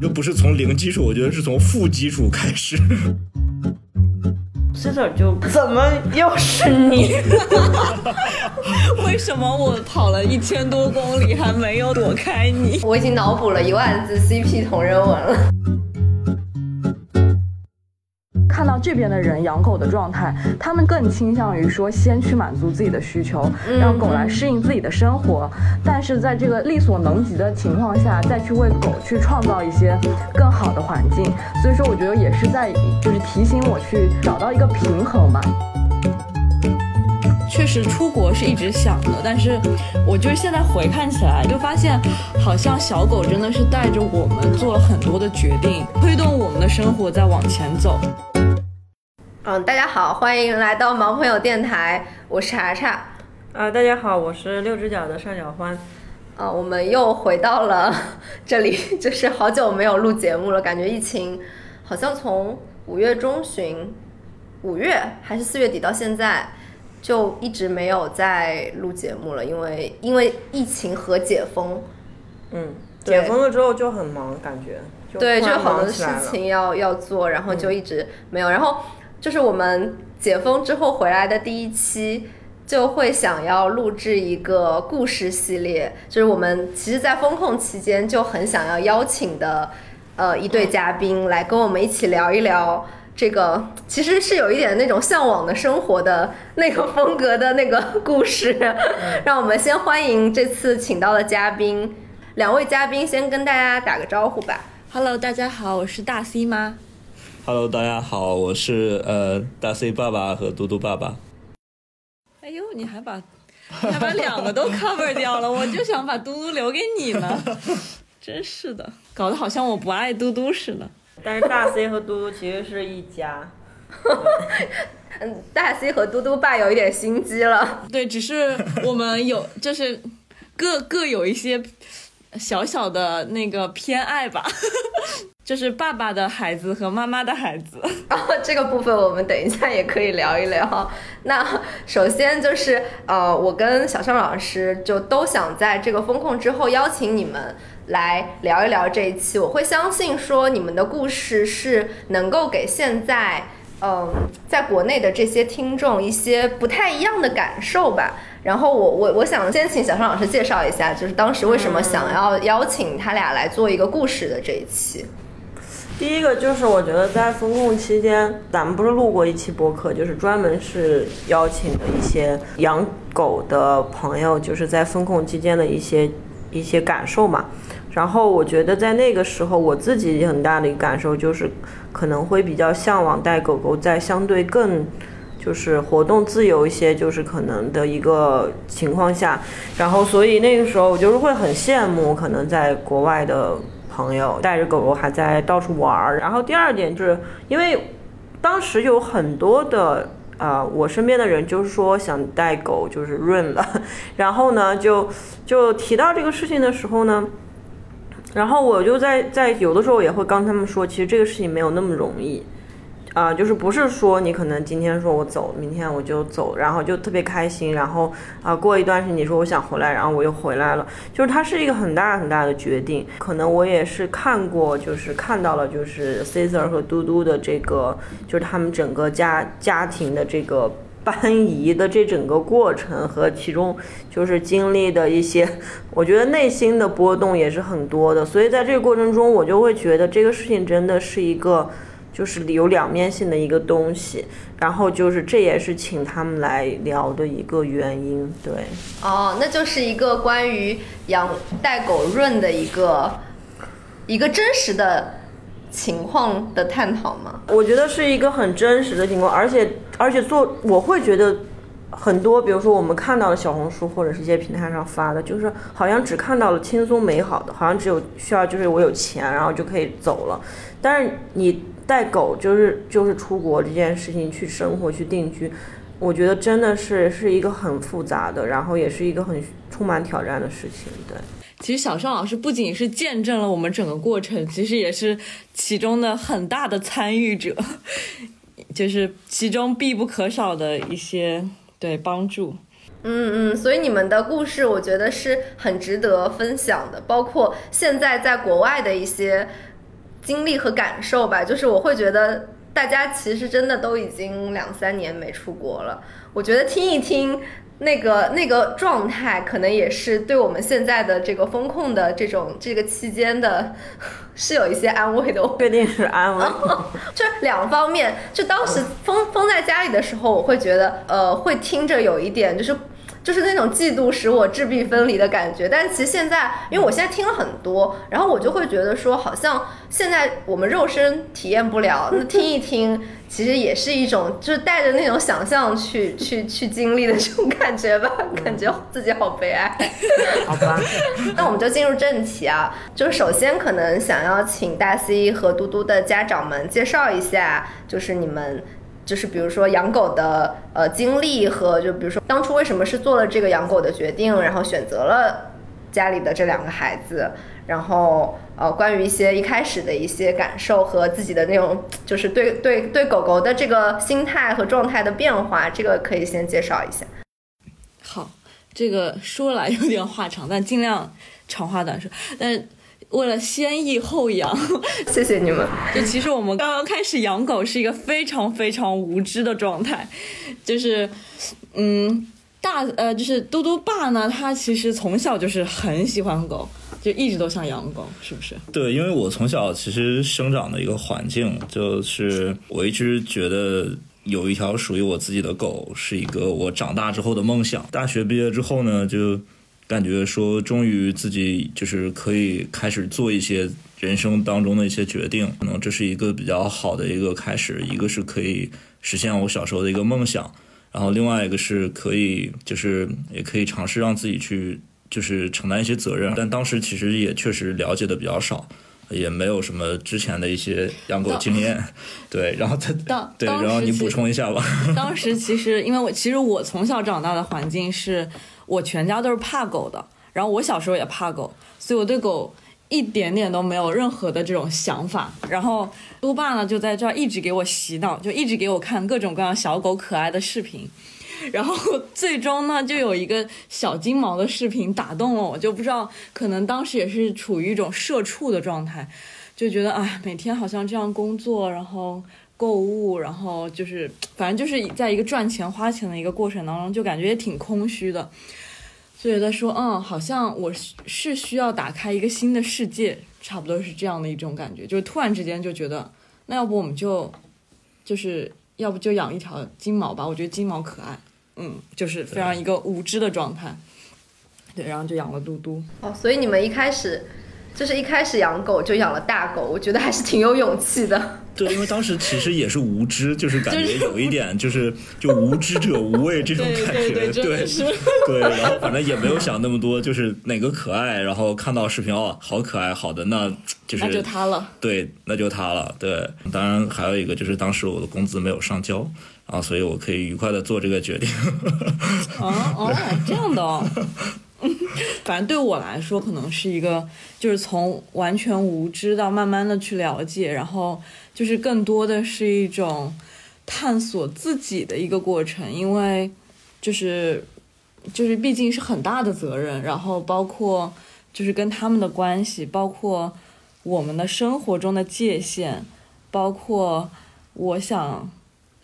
又不是从零基础，我觉得是从负基础开始。Caesar 就怎么又是你？为什么我跑了一千多公里还没有躲开你？我已经脑补了一万字 CP 同人文了。看到这边的人养狗的状态，他们更倾向于说先去满足自己的需求，让狗来适应自己的生活。但是在这个力所能及的情况下，再去为狗去创造一些更好的环境。所以说，我觉得也是在就是提醒我去找到一个平衡吧。确实出国是一直想的，但是我就是现在回看起来，就发现好像小狗真的是带着我们做了很多的决定，推动我们的生活在往前走。嗯，大家好，欢迎来到毛朋友电台，我是查查。啊，大家好，我是六只脚的尚小欢。啊，我们又回到了这里，就是好久没有录节目了，感觉疫情好像从五月中旬，五月还是四月底到现在，就一直没有在录节目了，因为因为疫情和解封。嗯，解封了之后就很忙，感觉。对，就好多事情要要做，然后就一直没有，然后。就是我们解封之后回来的第一期，就会想要录制一个故事系列。就是我们其实，在风控期间就很想要邀请的，呃，一对嘉宾来跟我们一起聊一聊这个，其实是有一点那种向往的生活的那个风格的那个故事。让我们先欢迎这次请到的嘉宾，两位嘉宾先跟大家打个招呼吧。Hello，大家好，我是大 C 妈。Hello，大家好，我是呃大 C 爸爸和嘟嘟爸爸。哎呦，你还把你还把两个都 cover 掉了，我就想把嘟嘟留给你呢。真是的，搞得好像我不爱嘟嘟似的。但是大 C 和嘟嘟其实是一家。嗯，大 C 和嘟嘟爸有一点心机了。对，只是我们有就是各各有一些小小的那个偏爱吧。就是爸爸的孩子和妈妈的孩子，然 后这个部分我们等一下也可以聊一聊。那首先就是呃，我跟小尚老师就都想在这个风控之后邀请你们来聊一聊这一期。我会相信说你们的故事是能够给现在嗯在国内的这些听众一些不太一样的感受吧。然后我我我想先请小尚老师介绍一下，就是当时为什么想要邀请他俩来做一个故事的这一期。第一个就是我觉得在风控期间，咱们不是录过一期播客，就是专门是邀请的一些养狗的朋友，就是在风控期间的一些一些感受嘛。然后我觉得在那个时候，我自己很大的一个感受就是，可能会比较向往带狗狗在相对更就是活动自由一些，就是可能的一个情况下。然后所以那个时候我就是会很羡慕可能在国外的。朋友带着狗狗还在到处玩儿，然后第二点就是因为当时有很多的啊，我身边的人就是说想带狗就是润了，然后呢就就提到这个事情的时候呢，然后我就在在有的时候也会跟他们说，其实这个事情没有那么容易。啊，就是不是说你可能今天说我走，明天我就走，然后就特别开心，然后啊过一段时间你说我想回来，然后我又回来了，就是它是一个很大很大的决定。可能我也是看过，就是看到了，就是 Caesar 和嘟嘟的这个，就是他们整个家家庭的这个 搬移的这整个过程和其中就是经历的一些，我觉得内心的波动也是很多的。所以在这个过程中，我就会觉得这个事情真的是一个。就是有两面性的一个东西，然后就是这也是请他们来聊的一个原因，对。哦，那就是一个关于养带狗润的一个一个真实的情况的探讨吗？我觉得是一个很真实的情况，而且而且做我会觉得很多，比如说我们看到的小红书或者是一些平台上发的，就是好像只看到了轻松美好的，好像只有需要就是我有钱然后就可以走了，但是你。带狗就是就是出国这件事情去生活去定居，我觉得真的是是一个很复杂的，然后也是一个很充满挑战的事情。对，其实小尚老师不仅是见证了我们整个过程，其实也是其中的很大的参与者，就是其中必不可少的一些对帮助。嗯嗯，所以你们的故事我觉得是很值得分享的，包括现在在国外的一些。经历和感受吧，就是我会觉得大家其实真的都已经两三年没出国了，我觉得听一听。那个那个状态，可能也是对我们现在的这个风控的这种这个期间的，是有一些安慰的。确定是安慰，就两方面。就当时封封在家里的时候，我会觉得，呃，会听着有一点就是。就是那种嫉妒使我质壁分离的感觉，但其实现在，因为我现在听了很多，然后我就会觉得说，好像现在我们肉身体验不了，那听一听，其实也是一种，就是带着那种想象去去去经历的这种感觉吧，感觉自己好悲哀。好吧，那我们就进入正题啊，就是首先可能想要请大 C 和嘟嘟的家长们介绍一下，就是你们。就是比如说养狗的呃经历和就比如说当初为什么是做了这个养狗的决定，然后选择了家里的这两个孩子，然后呃关于一些一开始的一些感受和自己的那种就是对对对狗狗的这个心态和状态的变化，这个可以先介绍一下。好，这个说来有点话长，但尽量长话短说，但。为了先抑后扬，谢谢你们。就其实我们刚刚开始养狗是一个非常非常无知的状态，就是，嗯，大呃，就是嘟嘟爸呢，他其实从小就是很喜欢狗，就一直都想养狗，是不是？对，因为我从小其实生长的一个环境，就是我一直觉得有一条属于我自己的狗，是一个我长大之后的梦想。大学毕业之后呢，就。感觉说，终于自己就是可以开始做一些人生当中的一些决定，可能这是一个比较好的一个开始。一个是可以实现我小时候的一个梦想，然后另外一个是可以就是也可以尝试让自己去就是承担一些责任。但当时其实也确实了解的比较少，也没有什么之前的一些养狗经验。对，然后他对，然后你补充一下吧。当时其实因为我其实我从小长大的环境是。我全家都是怕狗的，然后我小时候也怕狗，所以我对狗一点点都没有任何的这种想法。然后嘟爸呢就在这儿一直给我洗脑，就一直给我看各种各样小狗可爱的视频。然后最终呢，就有一个小金毛的视频打动了我，就不知道可能当时也是处于一种社畜的状态，就觉得哎，每天好像这样工作，然后购物，然后就是反正就是在一个赚钱花钱的一个过程当中，就感觉也挺空虚的。就觉得说，嗯，好像我是需要打开一个新的世界，差不多是这样的一种感觉。就是突然之间就觉得，那要不我们就，就是要不就养一条金毛吧？我觉得金毛可爱，嗯，就是非常一个无知的状态。对，然后就养了嘟嘟。哦，所以你们一开始。就是一开始养狗就养了大狗，我觉得还是挺有勇气的。对，因为当时其实也是无知，就是感觉有一点就是就无知者无畏这种 感觉，对对 对，然后反正也没有想那么多，就是哪个可爱，然后看到视频哦，好可爱，好的，那就是那就它了，对，那就它了，对。当然还有一个就是当时我的工资没有上交啊，所以我可以愉快的做这个决定。哦哦，这样的哦。反正对我来说，可能是一个，就是从完全无知到慢慢的去了解，然后就是更多的是一种探索自己的一个过程，因为就是就是毕竟是很大的责任，然后包括就是跟他们的关系，包括我们的生活中的界限，包括我想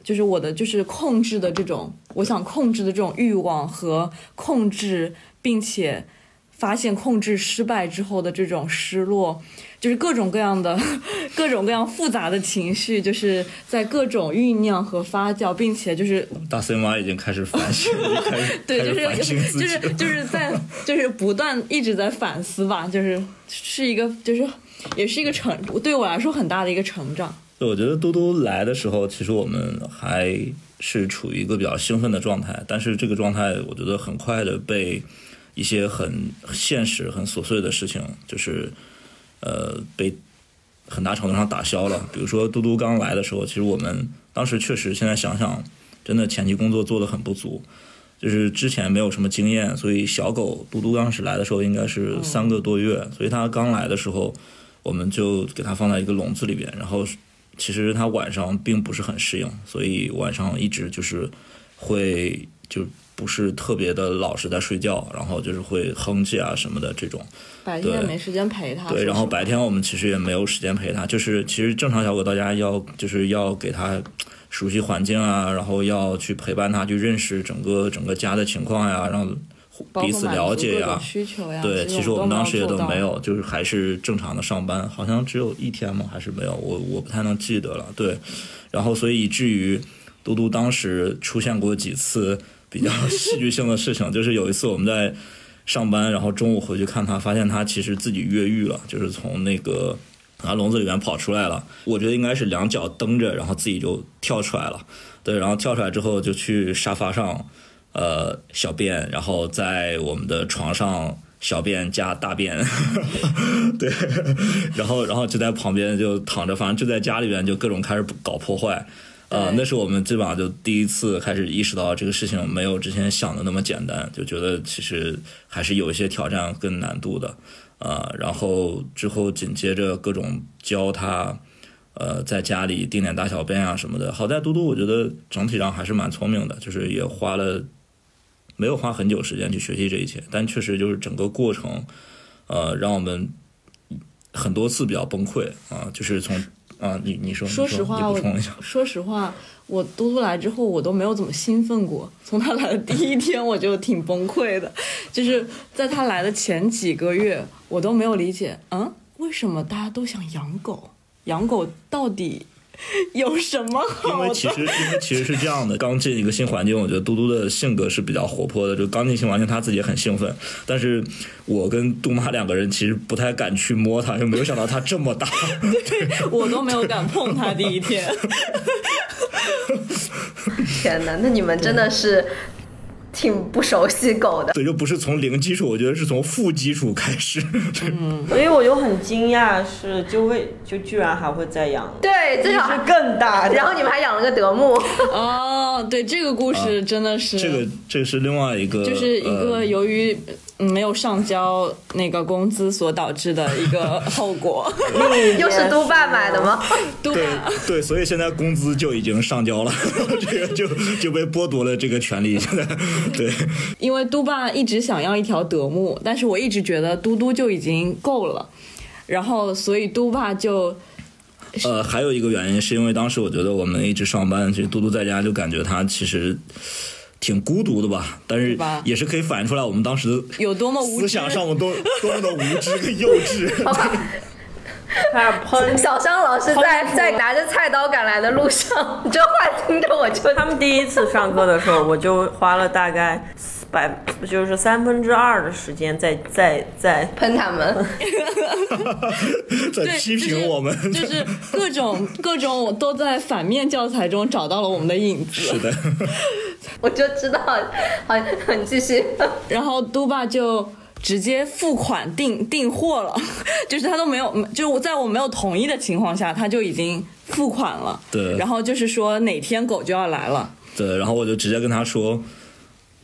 就是我的就是控制的这种，我想控制的这种欲望和控制。并且发现控制失败之后的这种失落，就是各种各样的、各种各样复杂的情绪，就是在各种酝酿和发酵，并且就是大 C 妈已经开始反省，开始对，就是就是就是在就是不断一直在反思吧，就是是一个就是也是一个成对我来说很大的一个成长。我觉得嘟嘟来的时候，其实我们还是处于一个比较兴奋的状态，但是这个状态我觉得很快的被。一些很现实、很琐碎的事情，就是，呃，被很大程度上打消了。比如说，嘟嘟刚来的时候，其实我们当时确实，现在想想，真的前期工作做的很不足，就是之前没有什么经验，所以小狗嘟嘟刚时来的时候应该是三个多月，所以它刚来的时候，我们就给它放在一个笼子里边，然后其实它晚上并不是很适应，所以晚上一直就是会就。不是特别的老实在睡觉，然后就是会哼唧啊什么的这种。白天对没时间陪他。对，然后白天我们其实也没有时间陪他，就是其实正常小狗到家要就是要给他熟悉环境啊，然后要去陪伴他去认识整个整个家的情况呀，让彼此了解呀。需求呀。对，其实我们当时也都没有，就是还是正常的上班，好像只有一天吗？还是没有？我我不太能记得了。对，然后所以以至于嘟嘟当时出现过几次比较 戏剧性的事情，就是有一次我们在上班，然后中午回去看他，发现他其实自己越狱了，就是从那个啊笼子里面跑出来了。我觉得应该是两脚蹬着，然后自己就跳出来了。对，然后跳出来之后就去沙发上。呃小便，然后在我们的床上小便加大便，对，然后然后就在旁边就躺着，反正就在家里边就各种开始搞破坏。呃，那是我们基本上就第一次开始意识到这个事情没有之前想的那么简单，就觉得其实还是有一些挑战跟难度的。呃，然后之后紧接着各种教他，呃，在家里定点大小便啊什么的。好在嘟嘟我觉得整体上还是蛮聪明的，就是也花了没有花很久时间去学习这一切，但确实就是整个过程，呃，让我们很多次比较崩溃啊、就是从啊，你你说，说实话，我说实话，我嘟嘟来之后，我都没有怎么兴奋过。从他来的第一天，我就挺崩溃的。就是在他来的前几个月，我都没有理解，嗯，为什么大家都想养狗？养狗到底 有什么好因？为其实因为其实是这样的，刚进一个新环境，我觉得嘟嘟的性格是比较活泼的。就刚进新环境，他自己也很兴奋，但是我跟杜妈两个人其实不太敢去摸它，就没有想到它这么大。我都没有敢碰他第一天。天哪，那你们真的是挺不熟悉狗的。对，就不是从零基础，我觉得是从负基础开始。嗯所以我就很惊讶，是就会就居然还会再养，对，至少是更大的。然后你们还养了个德牧，哦，对，这个故事真的是、这个这是另外一个，就是一个呃由于嗯没有上交那个工资所导致的一个 后果。又是都爸买的吗？对？对，所以现在工资就已经上交了，这个就就被剥夺了这个权利。现在对，因为嘟爸一直想要一条德牧，但是我一直觉得嘟嘟就已经够了，然后所以嘟爸就呃，还有一个原因是因为当时我觉得我们一直上班，其实嘟嘟在家就感觉他其实挺孤独的吧，但是也是可以反映出来我们当时的有多么无知思想上我多多么的无知跟幼稚。开始喷。小商老师在在拿着菜刀赶来的路上，你这话听着我就他们第一次上课的时候，我就花了大概百就是三分之二的时间在在在喷他们。在对批评我们，就 是就是各种各种我都在反面教材中找到了我们的影子。是的，我就知道，好，你继续。然后嘟爸就直接付款订订货了，就是他都没有，就是我在我没有同意的情况下，他就已经付款了。对然后就是说哪天狗就要来了，对，然后我就直接跟他说，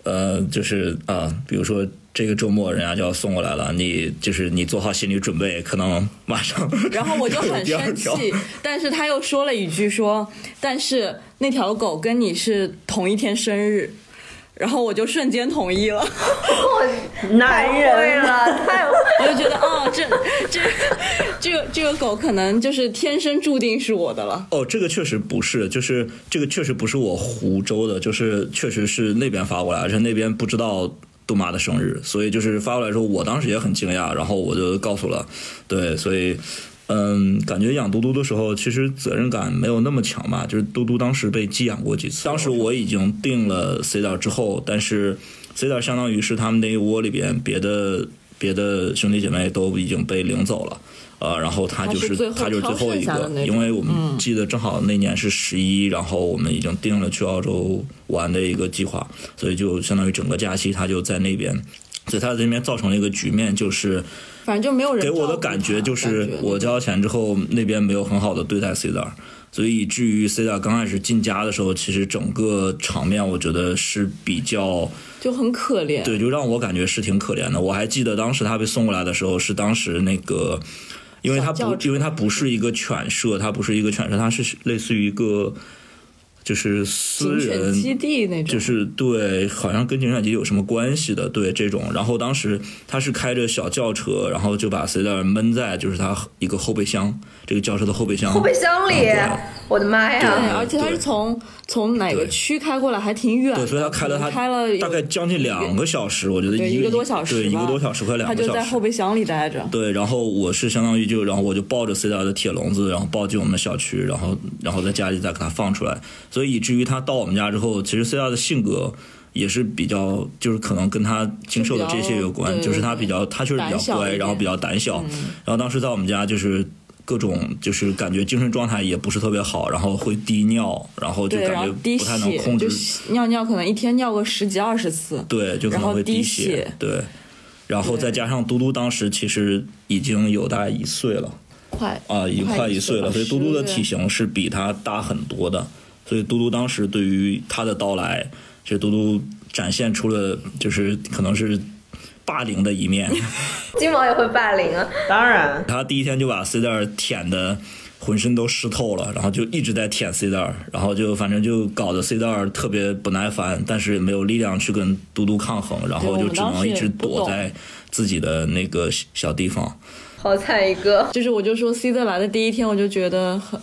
呃，就是啊，比如说这个周末人家就要送过来了，你就是你做好心理准备，可能马上。然后我就很生气，但是他又说了一句说，但是那条狗跟你是同一天生日。然后我就瞬间同意了，我男 太会人了，太 我就觉得，哦，这这这个这个狗可能就是天生注定是我的了。哦，这个确实不是，就是这个确实不是我湖州的，就是确实是那边发过来，而且那边不知道杜妈的生日，所以就是发过来之后，我当时也很惊讶，然后我就告诉了，对，所以。嗯，感觉养嘟嘟的时候，其实责任感没有那么强吧。就是嘟嘟当时被寄养过几次，当时我已经定了 C 点之后，但是 C 点相当于是他们那一窝里边别的别的兄弟姐妹都已经被领走了，呃，然后他就是他是他就是最后一个。因为我们记得正好那年是十一、然后我们已经定了去澳洲玩的一个计划，所以就相当于整个假期他就在那边，所以他在那边造成了一个局面，就是反正就没有人给我的感觉就是我交钱之后那边没有很好的对待 C 点儿，所以以至于 C 点儿刚开始进家的时候，其实整个场面我觉得是比较。就很可怜。对，就让我感觉是挺可怜的。我还记得当时他被送过来的时候，是当时那个，因为他不，因为他不是一个犬舍，它不是一个犬舍，它是类似于一个就是私人基地那种，就是对，好像跟警犬基地有什么关系的，对这种。然后当时他是开着小轿车，然后就把 C 袋闷在就是他一个后备箱，这个轿车的后备箱。后备箱里我的妈对，呀！而且他是从从哪个区开过来，还挺远的。对，所以他开了他开了大概将近两个小时，我觉得一一个多小时对，一个多小时快两个小时。在后备箱里待着。对，然后我是相当于就，然后我就抱着 C 大的铁笼子，然后抱进我们的小区，然后然后在家里再给它放出来，所以以至于他到我们家之后，其实 C 大的性格也是比较，就是可能跟他经受的这些有关，就是他比较，他确实比较乖，然后比较胆小，然后当时在我们家就是。各种就是感觉精神状态也不是特别好，然后会滴尿，然后就感觉不太能，控制。尿尿可能一天尿个十几二十次。对，就可能会滴血，血对，然后再加上嘟嘟当时其实已经有大概一岁了。快啊，已经快一岁了，所以嘟嘟的体型是比他大很多的，所以嘟嘟当时对于他的到来，其实嘟嘟展现出了就是可能是霸凌的一面，金毛也会霸凌啊！当然，他第一天就把 C 袋儿舔的浑身都湿透了，然后就一直在舔 C 袋儿，然后就反正就搞得 C 袋儿特别不耐烦，但是也没有力量去跟嘟嘟抗衡，然后就只能一直躲在自己的那个小地方。好惨一个，就是我就说 C 的来的第一天，我就觉得很，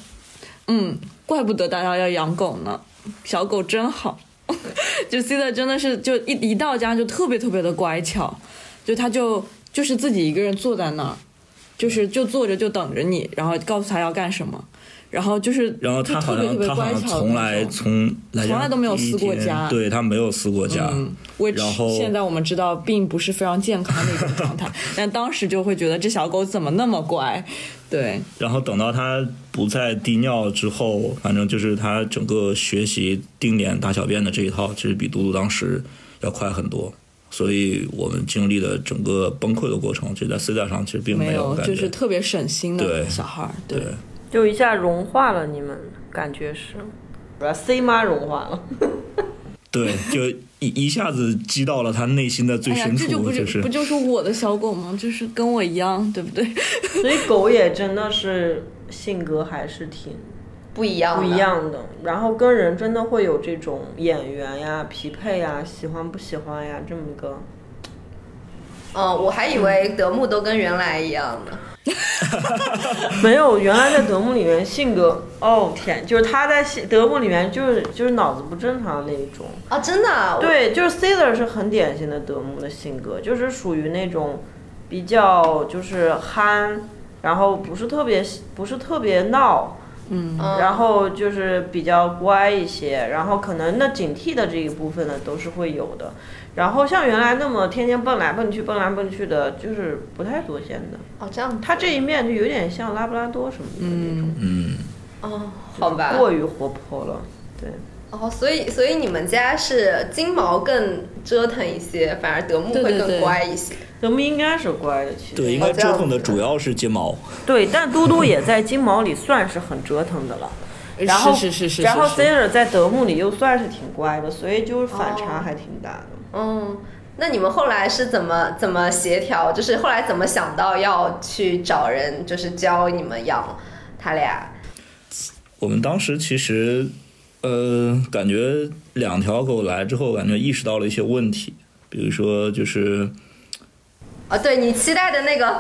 嗯，怪不得大家要养狗呢，小狗真好。就 C 的真的是就一一到家就特别特别的乖巧，就它就就是自己一个人坐在那儿，就是就坐着就等着你，然后告诉他要干什么，然后就是然后他就好像特别特别他好像乖巧的从来从来从来都没有撕过家对他没有撕过家。嗯然后现在我们知道并不是非常健康的一种状态，但当时就会觉得这小狗怎么那么乖，对，然后等到它不再滴尿之后，反正就是它整个学习定点大小便的这一套，其实比嘟嘟当时要快很多。所以我们经历的整个崩溃的过程，就在 C 带上其实并没有感觉。就是特别省心的对小孩儿，对对，就一下融化了，你们感觉是？把 C 妈融化了，对，就一一下子击到了他内心的最深处，这就不就是不就是我的小狗吗？就是跟我一样，对不对？所以狗也真的是性格还是挺不一样，不一。样的，然后跟人真的会有这种眼缘呀、匹配呀、喜欢不喜欢呀这么个。嗯，我还以为德牧都跟原来一样呢。没有，原来在德牧里面性格，哦天，就是他在德牧里面就是就是脑子不正常的那一种。啊，真的啊？对，就是 Caesar 是很典型的德牧的性格，就是属于那种比较就是憨，然后不是特别不是特别闹，嗯，然后就是比较乖一些，然后可能那警惕的这一部分呢都是会有的。然后像原来那么天天蹦来蹦去、蹦来蹦去的，就是不太多见的。哦，这样，他这一面就有点像拉布拉多什么的那种，嗯，哦，好吧。过于活泼了。对，哦，所以所以你们家是金毛更折腾一些，反而德牧会更对对对乖一些。德牧应该是乖的，其实。对，应该折腾的主要是金毛。对，但嘟嘟也在金毛里算是很折腾的了。然后是是是是，然后是是 Caesar 在德牧里又算是挺乖的，所以就是反哦差还挺大的。嗯，那你们后来是怎么怎么协调？就是后来怎么想到要去找人，就是教你们养他俩？我们当时其实，呃，感觉两条狗来之后，感觉意识到了一些问题，比如说就是啊，对你期待的那个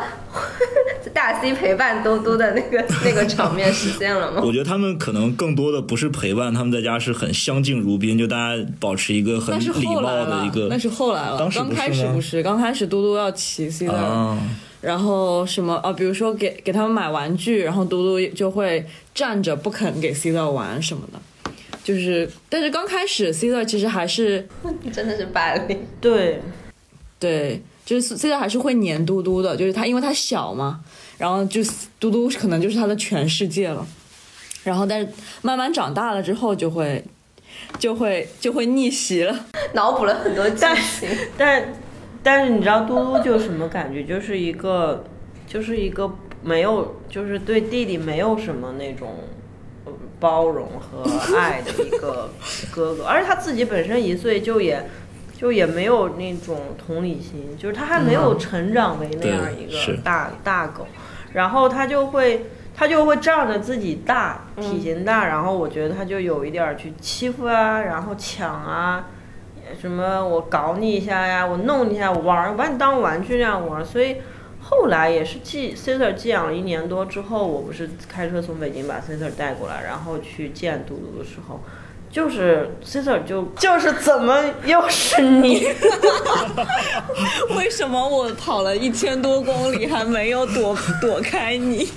大 C 陪伴嘟嘟的那个 那个场面实现了吗？我觉得他们可能更多的不是陪伴，他们在家是很相敬如宾，就大家保持一个很礼貌的一个。那是后来了。当时刚开始不是，刚开始嘟嘟要骑 C 的，啊，然后什么啊，比如说给给他们买玩具，然后嘟嘟就会站着不肯给 C 的玩什么的。就是，但是刚开始 C 的其实还是 真的是霸凌。对，对，就是 C 的还是会黏嘟嘟的，就是他因为他小嘛，然后就嘟嘟可能就是他的全世界了。然后，但是慢慢长大了之后，就会就会就会逆袭了。脑补了很多剧情。但但是你知道嘟嘟就什么感觉？就是一个就是一个没有，就是对弟弟没有什么那种呃包容和爱的一个哥哥，而且他自己本身一岁就也。就也没有那种同理心，就是他还没有成长为那样一个大、大狗，然后他就会，他就会仗着自己大，体型大，然后我觉得他就有一点儿去欺负啊，然后抢啊，什么我搞你一下呀，我弄你一下，我玩儿，我把你当玩具那样玩儿，所以后来也是寄 Caesar 寄养了一年多之后，我不是开车从北京把 Caesar 带过来，然后去见嘟嘟的时候。就是 Caesar 就 就是怎么又是你？为什么我跑了一千多公里还没有躲躲开你？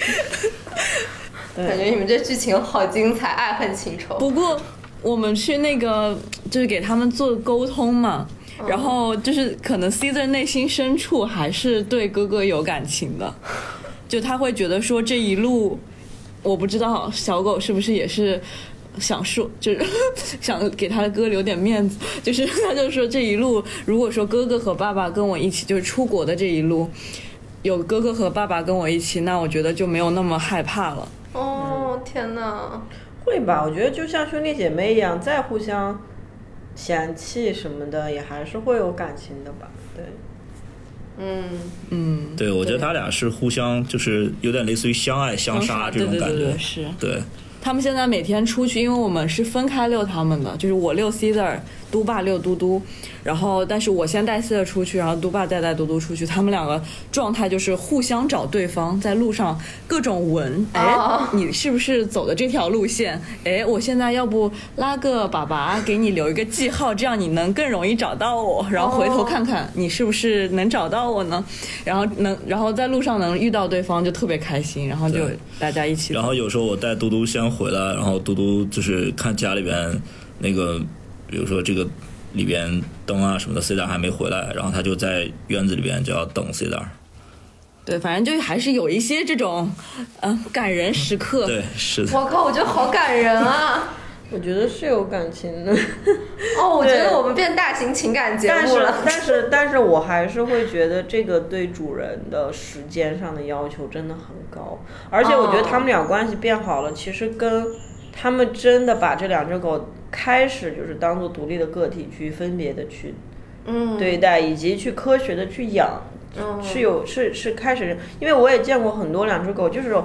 感觉你们这剧情好精彩，爱恨情仇。不过我们去那个就是给他们做沟通嘛，然后就是可能 Caesar 内心深处还是对哥哥有感情的，就他会觉得说这一路，我不知道小狗是不是也是。想说就是想给他的哥留点面子，就是他就说这一路，如果说哥哥和爸爸跟我一起，就是出国的这一路，有哥哥和爸爸跟我一起，那我觉得就没有那么害怕了。哦天哪，会吧？我觉得就像兄弟姐妹一样，再互相嫌弃什么的，也还是会有感情的吧？对，嗯嗯，对，我觉得他俩是互相，就是有点类似于相爱相杀这种感觉对对对对，是。对。他们现在每天出去，因为我们是分开遛他们的，就是我遛 Caesar，嘟爸遛嘟嘟，然后但是我先带 Caesar 出去，然后嘟爸再带嘟嘟出去，他们两个状态就是互相找对方，在路上各种闻，哎，你是不是走的这条路线？哎，我现在要不拉个粑粑给你留一个记号，这样你能更容易找到我，然后回头看看你是不是能找到我呢？然后能，然后在路上能遇到对方就特别开心，然后就大家一起。然后有时候我带嘟嘟先回来，然后嘟嘟就是看家里边那个，比如说这个里边灯啊什么的，C 大还没回来，然后他就在院子里边就要等 C 大。对，反正就还是有一些这种，嗯、感人时刻。对，是的。我靠，我觉得好感人啊！我觉得是有感情的。哦，我觉得我们变大型情感节但是目了。但是但是我还是会觉得这个对主人的时间上的要求真的很高，而且我觉得他们俩关系变好了，其实跟他们真的把这两只狗开始就是当做独立的个体去分别的去嗯，对待，以及去科学的去养，嗯是有是是开始，因为我也见过很多两只狗就是。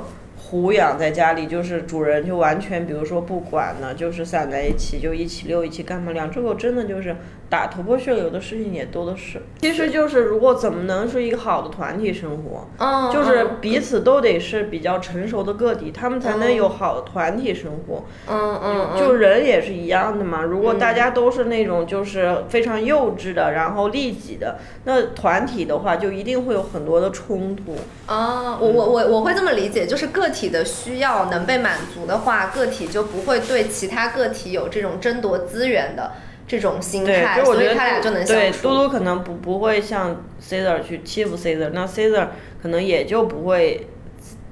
胡养在家里，就是主人就完全，比如说不管呢，就是散在一起，就一起遛，一起干嘛。两只狗真的就是打头破血流的事情也多的是。其实就是如果怎么能是一个好的团体生活，嗯，就是嗯彼此都得是比较成熟的个体，他们才能有好的团体生活。嗯嗯嗯，就人也是一样的嘛。如果大家都是那种就是非常幼稚的，然后利己的，那团体的话就一定会有很多的冲突。啊，我我我我会这么理解，就是个体的需要能被满足的话，个体就不会对其他个体有这种争夺资源的这种心，态，所以我觉得他俩就能相处。对，嘟嘟可能不不会像 Caesar 去欺负 Caesar，那 Caesar 可能也就不会。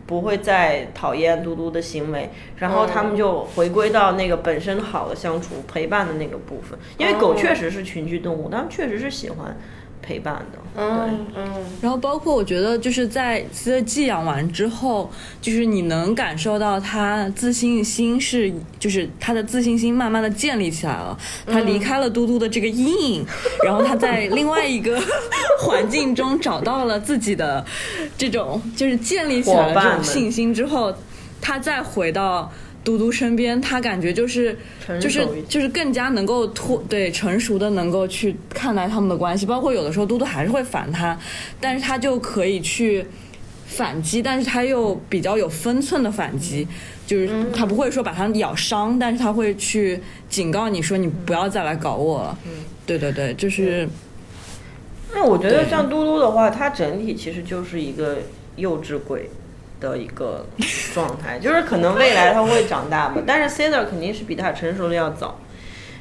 不会再讨厌嘟嘟的行为，然后他们就回归到那个本身好的相处陪伴的那个部分，因为狗哦。确实是群居动物，它们确实是喜欢陪伴的。嗯嗯然后包括我觉得就是在的寄养完之后，就是你能感受到他自信心是，就是他的自信心慢慢的建立起来了。他离开了嘟嘟的这个阴影，然后他在另外一个环境中找到了自己的这种，就是建立起来了这种信心之后，他再回到。嘟嘟身边，他感觉就是就是就是更加能够脱对成熟的能够去看待他们的关系，包括有的时候嘟嘟还是会烦他，但是他就可以去反击，但是他又比较有分寸的反击，就是他不会说把他咬伤，但是他会去警告你说你不要再来搞我了。对对对，就是那我觉得像嘟嘟的话，它整体其实就是一个幼稚鬼的一个状态，就是可能未来他会长大吧，但是 Caesar 肯定是比他成熟的要早，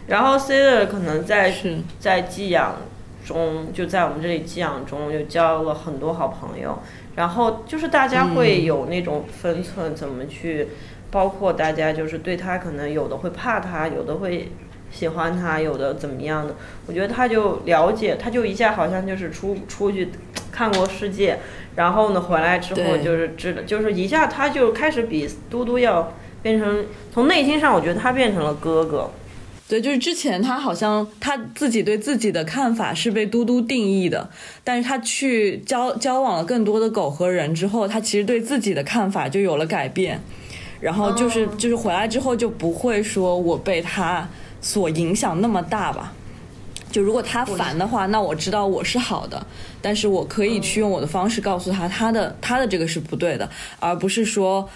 然后 Caesar 可能在在寄养中，就在我们这里寄养中，就交了很多好朋友，然后就是大家会有那种分寸，怎么去，包括大家就是对他可能有的会怕他，有的会喜欢他，有的怎么样的，我觉得他就了解，他就一下好像就是出出去看过世界，然后呢回来之后就是知道，就是一下他就开始比嘟嘟要变成从内心上，我觉得他变成了哥哥。对，就是之前他好像他自己对自己的看法是被嘟嘟定义的，但是他去交交往了更多的狗和人之后，他其实对自己的看法就有了改变，然后就是、就是回来之后就不会说我被他所影响那么大吧。就如果他烦的话，那我知道我是好的，但是我可以去用我的方式告诉他，他的他的这个是不对的，而不是说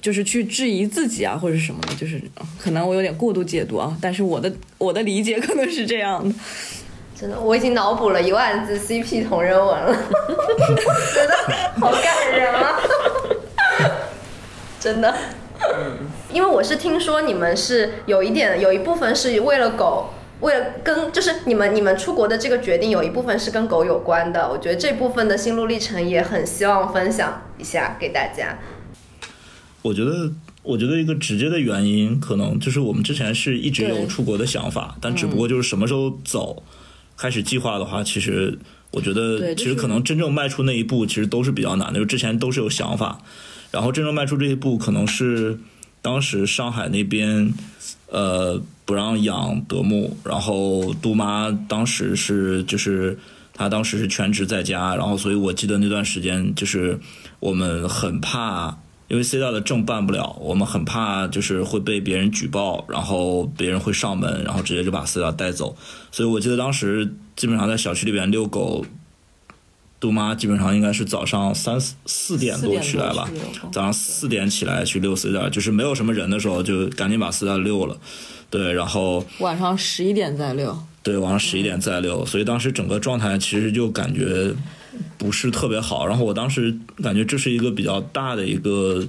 就是去质疑自己啊或者什么的，就是呃可能我有点过度解读啊，但是我的我的理解可能是这样的。真的，我已经脑补了一万字 CP 同人文了，觉 得好感人啊！真的，因为我是听说你们是有一点，有一部分是为了狗，为了跟就是你们你们出国的这个决定有一部分是跟狗有关的。我觉得这部分的心路历程也很希望分享一下给大家。我觉得，我觉得一个直接的原因，可能就是我们之前是一直有出国的想法，但只不过就是什么时候走，开始计划的话，其实我觉得，其实可能真正迈出那一步，其实都是比较难的。就之前都是有想法，然后真正迈出这一步，可能是当时上海那边，呃，不让养德牧，然后杜妈当时是就是。她当时是全职在家，然后所以我记得那段时间就是我们很怕，因为 C 大的证办不了，我们很怕就是会被别人举报，然后别人会上门，然后直接就把 C 大带走。所以我记得当时基本上在小区里边遛狗，杜妈基本上应该是早上三四四点多起来吧早上四点起来去遛 C 点，就是没有什么人的时候就赶紧把 C 点遛了。对，然后晚上十一点再遛，对，晚上十一点再遛，所以当时整个状态其实就感觉不是特别好。然后我当时感觉这是一个比较大的一个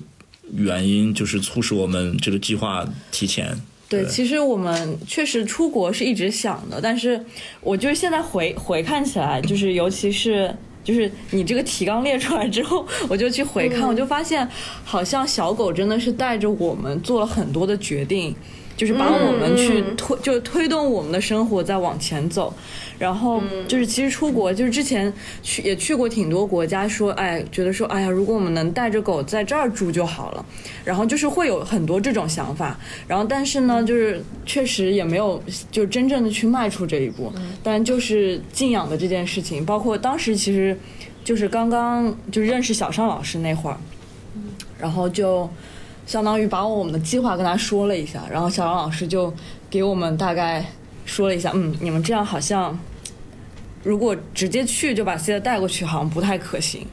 原因，就是促使我们这个计划提前。对，其实我们确实出国是一直想的，但是我就是现在回回看起来，就是尤其是就是你这个提纲列出来之后，我就去回看，我就发现好像小狗真的是带着我们做了很多的决定。就是把我们去嗯推，就推动我们的生活在往前走，然后就是其实出国，就是之前去也去过挺多国家，说哎，觉得说哎呀，如果我们能带着狗在这儿住就好了，然后就是会有很多这种想法，然后但是呢，就是确实也没有就真正的去迈出这一步，但就是静养的这件事情，包括当时其实就是刚刚就认识小尚老师那会儿，然后就。相当于把我们的计划跟他说了一下，然后小杨老师就给我们大概说了一下，嗯，你们这样好像如果直接去就把 C 的带过去，好像不太可行。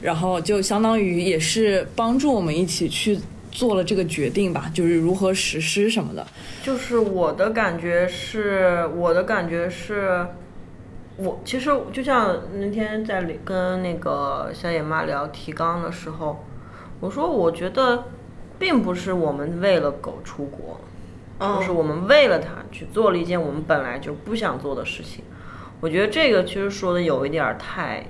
然后就相当于也是帮助我们一起去做了这个决定吧，就是如何实施什么的。就是我的感觉是，我的感觉是，我其实就像那天在跟那个小野妈聊提纲的时候，我说我觉得并不是我们为了狗出国，就是我们为了它去做了一件我们本来就不想做的事情。我觉得这个其实说的有一点儿太，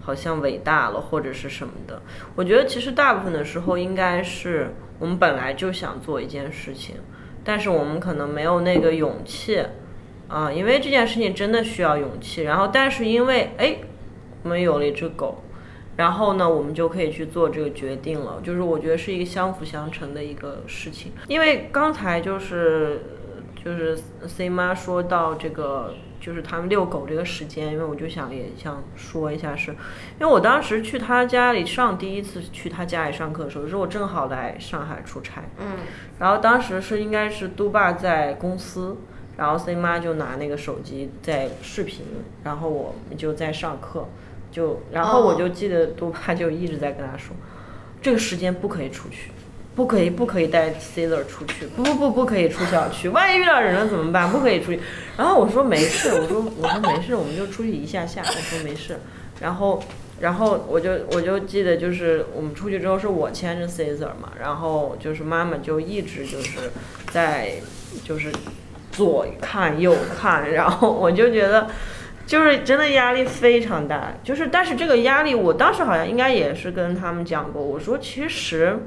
好像伟大了或者是什么的。我觉得其实大部分的时候应该是我们本来就想做一件事情，但是我们可能没有那个勇气啊，因为这件事情真的需要勇气。然后，但是因为哎，我们有了一只狗，然后呢，我们就可以去做这个决定了。就是我觉得是一个相辅相成的一个事情。因为刚才就是就是 C 妈说到这个。就是他们遛狗这个时间，因为我就想也想说一下是，因为我当时去他家里上第一次去他家里上课的时候，是我正好来上海出差，嗯，然后当时是应该是都爸在公司，然后 C 妈就拿那个手机在视频，然后我们就在上课，就然后我就记得都爸就一直在跟他说，这个时间不可以出去。不可以，不可以带 Caesar 出去，不不不，不可以出小区，万一遇到人了怎么办？不可以出去。然后我说没事，我说我说没事，我们就出去一下下。我说没事。然后然后我就我就记得就是我们出去之后是我牵着 Caesar 嘛，然后就是妈妈就一直就是在就是左看右看，然后我就觉得。就是真的压力非常大，就是但是这个压力，我当时好像应该也是跟他们讲过，我说其实，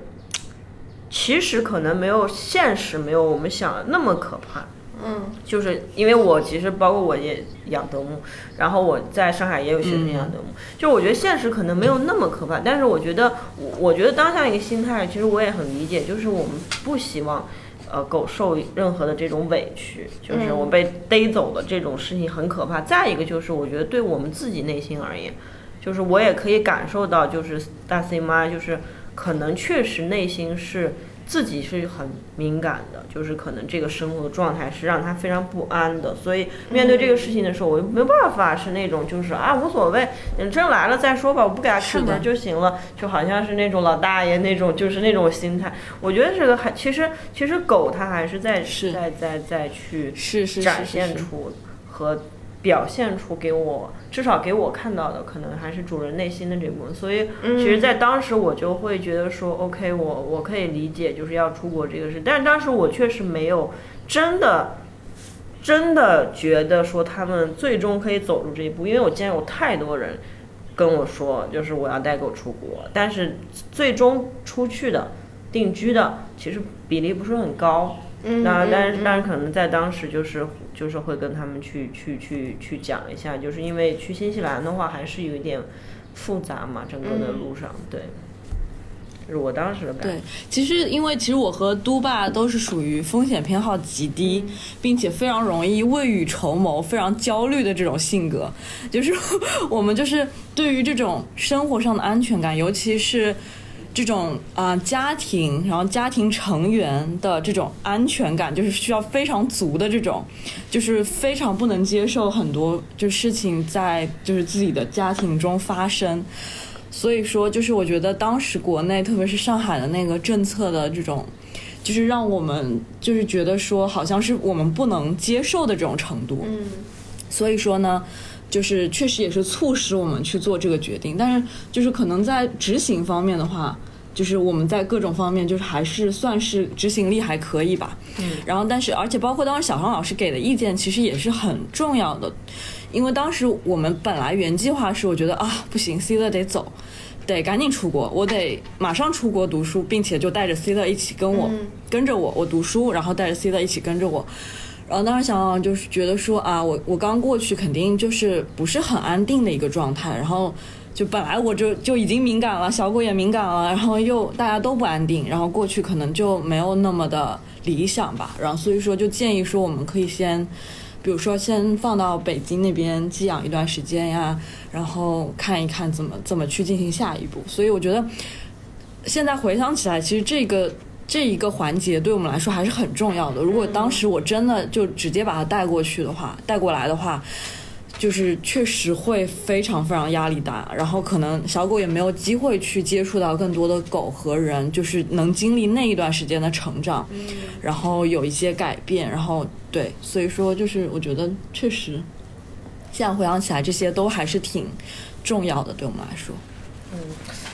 其实可能没有现实没有我们想的那么可怕，嗯，就是因为我其实包括我也养德牧，然后我在上海也有学生养德牧，就我觉得现实可能没有那么可怕，但是我觉得我我觉得当下一个心态，其实我也很理解，就是我们不希望。呃狗受任何的这种委屈，就是我被逮走的这种事情很可怕。再一个就是我觉得对我们自己内心而言，就是我也可以感受到，就是大 C 妈就是可能确实内心是。自己是很敏感的，就是可能这个生活的状态是让他非常不安的，所以面对这个事情的时候，我又没办法是那种就是啊无所谓，你真来了再说吧，我不给他开门就行了，就好像是那种老大爷那种就是那种心态。我觉得这个还其实其实狗它还是在在在在去是是展现出和。表现出给我，至少给我看到的，可能还是主人内心的这部分。所以，其实，在当时我就会觉得说，OK，我我可以理解，就是要出国这个事。但是当时我确实没有真的真的觉得说他们最终可以走入这一步，因为我见有太多人跟我说，就是我要带狗出国，但是最终出去的、定居的，其实比例不是很高。那但是但是可能在当时就是就是会跟他们去去去去讲一下，就是因为去新西兰的话还是有一点复杂嘛，整个的路上对，是我当时的感觉。对，其实因为其实我和都爸都是属于风险偏好极低，并且非常容易未雨绸缪、非常焦虑的这种性格，就是 我们就是对于这种生活上的安全感，尤其是。这种啊，家庭，然后家庭成员的这种安全感，就是需要非常足的这种，就是非常不能接受很多就事情在就是自己的家庭中发生，所以说就是我觉得当时国内特别是上海的那个政策的这种，就是让我们就是觉得说好像是我们不能接受的这种程度，嗯，所以说呢。就是确实也是促使我们去做这个决定，但是就是可能在执行方面的话，就是我们在各种方面就是还是算是执行力还可以吧。嗯。然后，但是而且包括当时小黄老师给的意见，其实也是很重要的，因为当时我们本来原计划是，我觉得啊不行，C 乐得走，得赶紧出国，我得马上出国读书，并且就带着 C 乐一起跟我跟着我，我读书，然后带着 C 乐一起跟着我。然后当时想就是觉得说啊，我我刚过去肯定就是不是很安定的一个状态，然后就本来我就就已经敏感了，小狗也敏感了，然后又大家都不安定，然后过去可能就没有那么的理想吧。然后所以说就建议说我们可以先，比如说先放到北京那边寄养一段时间呀，然后看一看怎么怎么去进行下一步。所以我觉得现在回想起来，其实这个。这一个环节对我们来说还是很重要的。如果当时我真的就直接把它带过去的话，带过来的话，就是确实会非常非常压力大。然后可能小狗也没有机会去接触到更多的狗和人，就是能经历那一段时间的成长，然后有一些改变。然后对，所以说就是我觉得确实，现在回想起来，这些都还是挺重要的，对我们来说。嗯，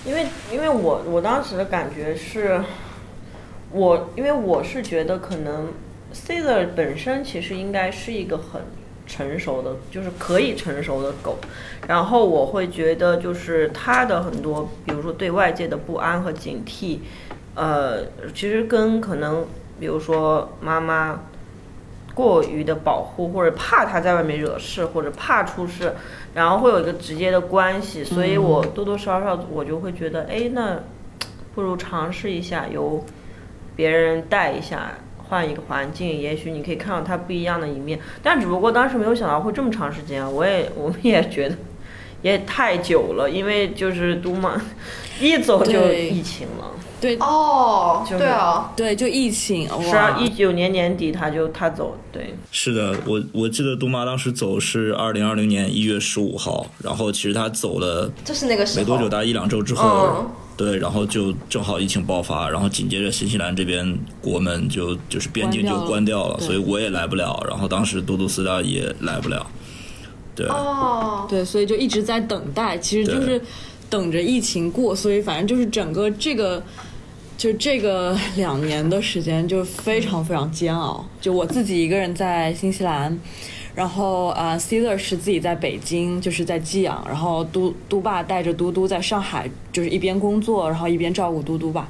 因为因为我我当时的感觉是。我因为我是觉得可能 Caesar 本身其实应该是一个很成熟的，就是可以成熟的狗，然后我会觉得就是它的很多，比如说对外界的不安和警惕，呃，其实跟可能比如说妈妈过于的保护或者怕它在外面惹事或者怕出事，然后会有一个直接的关系，所以我多多少少我就会觉得，哎，那不如尝试一下由。别人带一下，换一个环境，也许你可以看到他不一样的一面。但只不过当时没有想到会这么长时间，我也 我们也觉得也太久了，因为就是都嘛，一走就疫情了。对哦，对啊，对，就疫情。是啊，一九年年底他就他走，对。是的，我我记得杜妈当时走是二零二零年一月十五号，然后其实他走了，就是那个没多久，大概一两周之后。对，然后就正好疫情爆发，然后紧接着新西兰这边国门就就是边境就关掉了，所以我也来不了。然后当时多多斯拉也来不了。对，哦，对，所以就一直在等待，其实就是等着疫情过。所以反正就是整个这个，就这个 两年的时间就非常非常煎熬。就我自己一个人在新西兰。然后啊，Caesar 是自己在北京，就是在寄养。然后嘟嘟爸带着嘟嘟在上海，就是一边工作，然后一边照顾嘟嘟吧。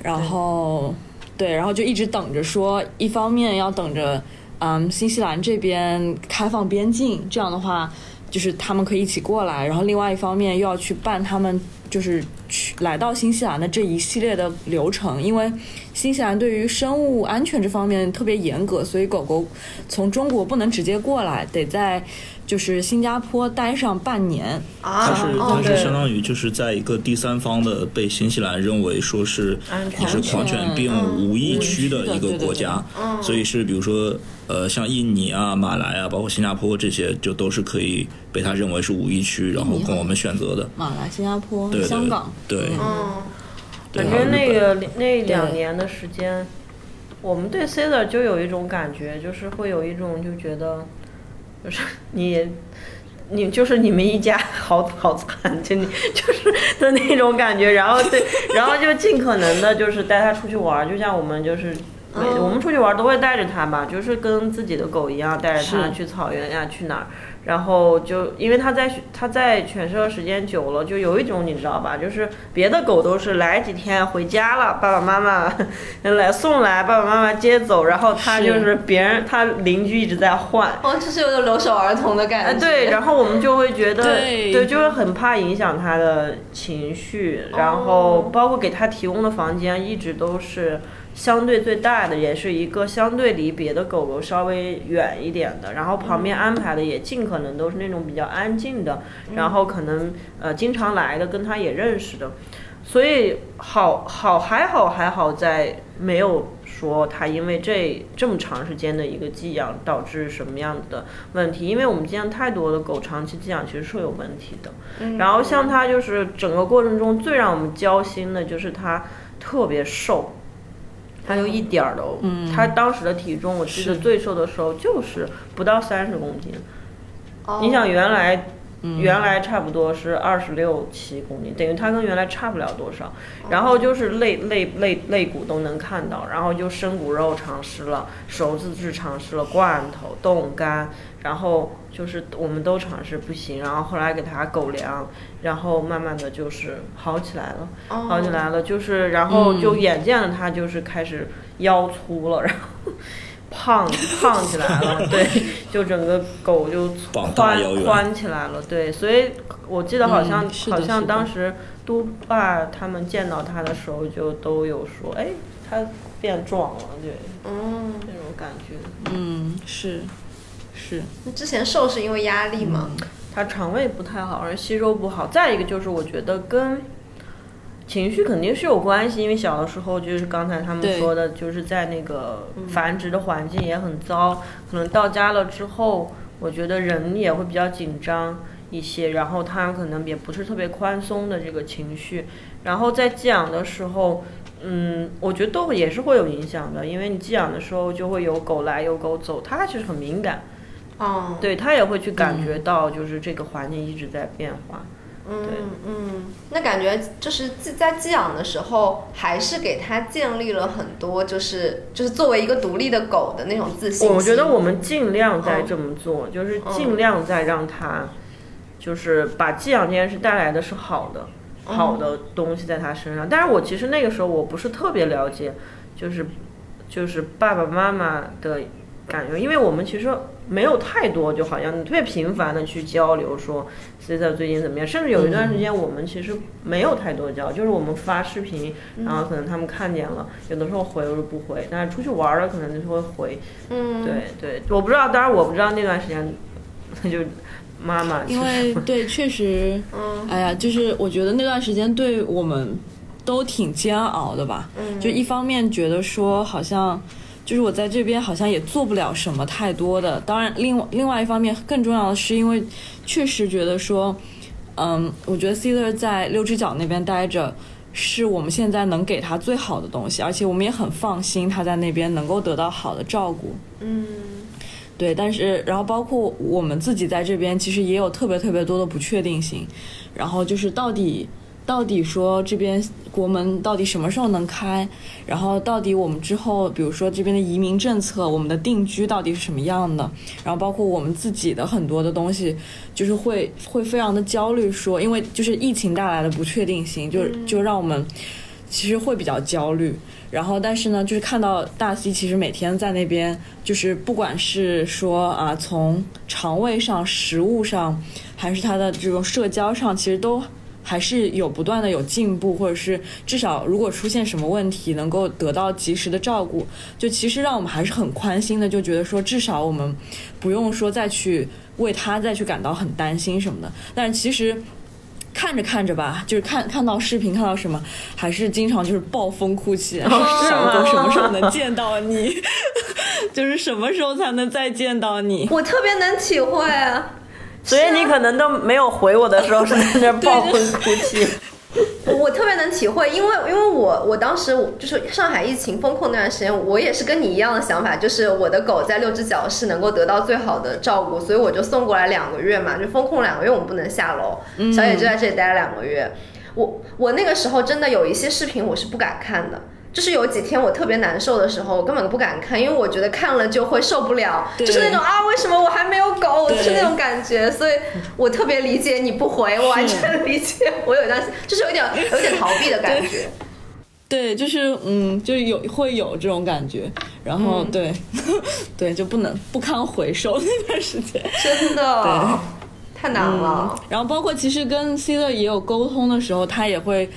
然后，对，然后就一直等着说，一方面要等着，嗯，新西兰这边开放边境，这样的话，就是他们可以一起过来。然后另外一方面又要去办他们就是去来到新西兰的这一系列的流程，因为新西兰对于生物安全这方面特别严格，所以狗狗从中国不能直接过来，得在就是新加坡待上半年。啊，它是哦它是相当于就是在一个第三方的被新西兰认为说是你是狂犬病无疫区的一个国家，所以是比如说呃像印尼啊、马来啊，包括新加坡这些，就都是可以被他认为是五一区，然后供我们选择的。马来、新加坡、对对香港，对，嗯，对感觉那个那两年的时间，我们对 Caesar 就有一种感觉，就是会有一种就觉得，就是你。你就是你们一家好好惨，就你就是的那种感觉，然后对，然后就尽可能的就是带他出去玩，就像我们就是每、我们出去玩儿都会带着它吧，就是跟自己的狗一样，带着它去草原呀、去哪儿，然后就因为它在它在犬舍时间久了，就有一种你知道吧，就是别的狗都是来几天回家了，爸爸妈妈 来送来，爸爸妈妈接走，然后它就是别人它邻居一直在换。哦，就是有种留守儿童的感哎，觉。对，然后我们就会觉得，对就会很怕影响它的情绪，然后包括给它提供的房间一直都是相对最大的，也是一个相对离别的狗狗稍微远一点的，然后旁边安排的也尽可能都是那种比较安静的，然后可能呃经常来的，跟他也认识的，所以好好还好还好在没有说他因为这这么长时间的一个寄养导致什么样的问题，因为我们见太多的狗长期寄养其实是有问题的。然后像它就是整个过程中最让我们焦心的就是它特别瘦。它就一点儿都，他当时的体重我记得最瘦的时候就是不到三十公斤。哦。你想原来原来差不多是二十六七公斤，等于他跟原来差不了多少。然后就是肋肋肋肋骨都能看到，然后就生骨肉尝试了，手自制尝试了罐头、冻干，然后就是我们都尝试不行，然后后来给他狗粮，然后慢慢的就是好起来了，好起来了，就是然后就眼见着它就是开始腰粗了，然后。胖胖起来了，对，就整个狗就宽宽起来了，对，所以我记得好像、嗯好像当时都爸他们见到他的时候就都有说，哎，他变壮了，对，嗯，那种感觉。嗯，是是，那之前瘦是因为压力吗？它肠胃不太好，而吸收不好。再一个就是我觉得跟情绪肯定是有关系，因为小的时候就是刚才他们说的，就是在那个繁殖的环境也很糟，可能到家了之后，我觉得人也会比较紧张一些，然后他可能也不是特别宽松的这个情绪，然后在寄养的时候。嗯，我觉得都也是会有影响的，因为你寄养的时候就会有狗来有狗走，它其实很敏感，哦，对他也会去感觉到，就是这个环境一直在变化。嗯嗯，那感觉就是寄在寄养的时候，还是给他建立了很多，就是就是作为一个独立的狗的那种自信。我觉得我们尽量在嗯这么做，就是尽量在让他，就是把寄养这件事带来的是好的，嗯好的东西在他身上。但是我其实那个时候我不是特别了解，就是就是爸爸妈妈的感觉，因为我们其实没有太多，就好像你特别频繁的去交流说 C 在最近怎么样，甚至有一段时间我们其实没有太多交流，就是我们发视频，然后可能他们看见了，有的时候回有的不回，但是出去玩了可能就会回，嗯，对对，我不知道，当然我不知道那段时间，就妈妈因为对，确实，嗯哎呀，就是我觉得那段时间对我们都挺煎熬的吧。嗯就一方面觉得说好像。就是我在这边好像也做不了什么太多的，当然另外另外一方面更重要的是，因为确实觉得说，嗯，我觉得 Caesar 在六只脚那边待着，是我们现在能给他最好的东西，而且我们也很放心他在那边能够得到好的照顾。嗯对，但是然后包括我们自己在这边，其实也有特别特别多的不确定性。然后就是到底到底说这边国门到底什么时候能开？然后到底我们之后，比如说这边的移民政策，我们的定居到底是什么样的？然后包括我们自己的很多的东西，就是会会非常的焦虑说，因为就是疫情带来的不确定性，就就让我们其实会比较焦虑。然后，但是呢，就是看到大 C 其实每天在那边，就是不管是说啊，从肠胃上、食物上，还是他的这种社交上，其实都还是有不断的有进步，或者是至少如果出现什么问题，能够得到及时的照顾，就其实让我们还是很宽心的，就觉得说至少我们不用说再去为他再去感到很担心什么的。但是其实看着看着吧，就是看看到视频看到什么，还是经常就是暴风哭泣，然后小狗什么时候能见到你，就是什么时候才能再见到你。我特别能体会啊。所以你可能都没有回我的时候是在那儿暴风哭泣。我特别能体会，因为因为我我当时就是上海疫情封控那段时间，我也是跟你一样的想法，就是我的狗在六只脚是能够得到最好的照顾，所以我就送过来两个月嘛，就封控两个月，我们不能下楼，小野就在这里待了两个月。我我那个时候真的有一些视频我是不敢看的。就是有几天我特别难受的时候，我根本不敢看，因为我觉得看了就会受不了，就是那种啊，为什么我还没有狗，就是那种感觉，所以我特别理解你不回，我完全理解。我有段就是有点有点逃避的感觉。对，就是嗯，就是有会有这种感觉，然后对 对，就不能不堪回首那段时间，真的太难了。然后包括其实跟 C 乐也有沟通的时候，他也会。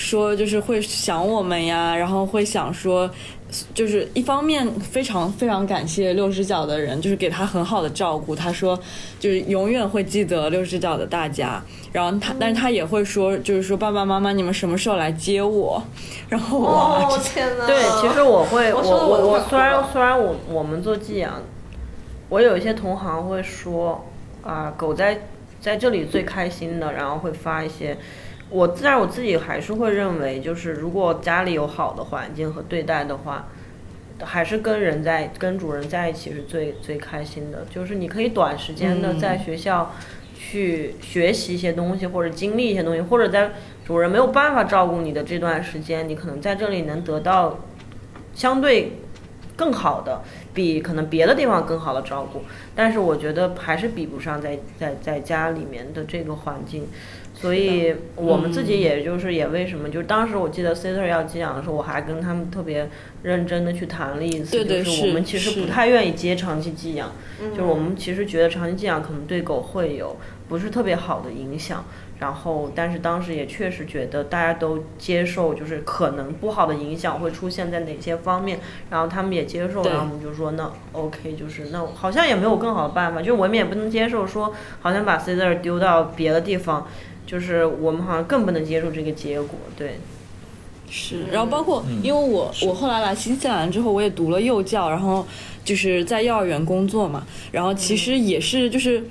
说就是会想我们呀，然后会想说，就是一方面非常非常感谢六只脚的人，就是给他很好的照顾。他说就是永远会记得六只脚的大家。然后他，但是他也会说，就是说爸爸妈妈你们什么时候来接我？然后哇，天哪！对，其实我会，我我我虽然虽然我我们做寄养，我有一些同行会说啊，狗在在这里最开心的，然后会发一些。我自然我自己还是会认为，就是如果家里有好的环境和对待的话，还是跟人在跟主人在一起是最最开心的。就是你可以短时间的在学校去学习一些东西，或者经历一些东西，或者在主人没有办法照顾你的这段时间，你可能在这里能得到相对更好的，比可能别的地方更好的照顾。但是我觉得还是比不上在在在家里面的这个环境。所以我们自己也就是也为什么，就是当时我记得 Sitter 要寄养的时候，我还跟他们特别认真的去谈了一次，就是我们其实不太愿意接长期寄养，就是我们其实觉得长期寄养可能对狗会有不是特别好的影响。然后，但是当时也确实觉得大家都接受，就是可能不好的影响会出现在哪些方面，然后他们也接受，然后我们就说那 OK，就是那好像也没有更好的办法，就是我们也不能接受说好像把 Sitter 丢到别的地方。就是我们好像更不能接受这个结果，对，是。然后包括，因为我我后来来新西兰之后，我也读了幼教，然后就是在幼儿园工作嘛，然后其实也是就是。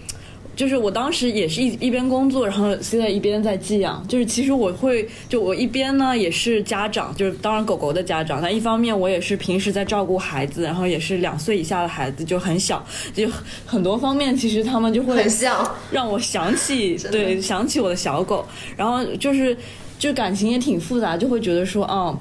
就是我当时也是一一边工作，然后现在一边在寄养。就是其实我会，就我一边呢也是家长，就是当然狗狗的家长。但一方面我也是平时在照顾孩子，然后也是两岁以下的孩子就很小，就很多方面其实他们就会很像，让我想起 对想起我的小狗。然后就是就感情也挺复杂，就会觉得说，嗯，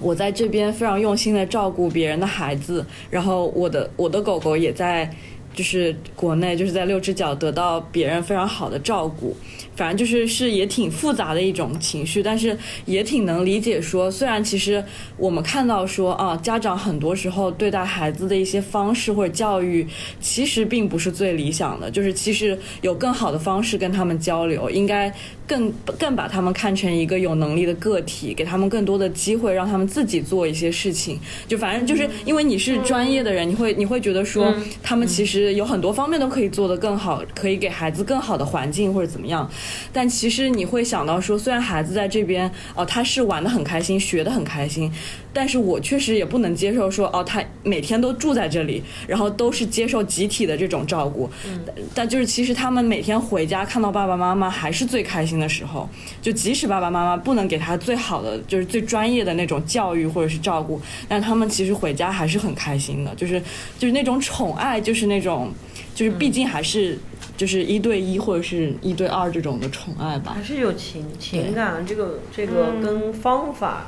我在这边非常用心的照顾别人的孩子，然后我的我的狗狗也在。就是国内就是在六只脚得到别人非常好的照顾，反正就是是也挺复杂的一种情绪，但是也挺能理解。说虽然其实我们看到说啊，家长很多时候对待孩子的一些方式或者教育，其实并不是最理想的，就是其实有更好的方式跟他们交流，应该。更更把他们看成一个有能力的个体，给他们更多的机会，让他们自己做一些事情。就反正就是因为你是专业的人，你会你会觉得说，他们其实有很多方面都可以做得更好，可以给孩子更好的环境或者怎么样。但其实你会想到说，虽然孩子在这边哦，他是玩的很开心，学的很开心。但是我确实也不能接受说哦，他每天都住在这里，然后都是接受集体的这种照顾。嗯。但就是其实他们每天回家看到爸爸妈妈还是最开心的时候。就即使爸爸妈妈不能给他最好的，就是最专业的那种教育或者是照顾，但他们其实回家还是很开心的。就是就是那种宠爱，就是那种就是毕竟还是就是一对一或者是一对二这种的宠爱吧。还是有情情感，这个这个跟方法。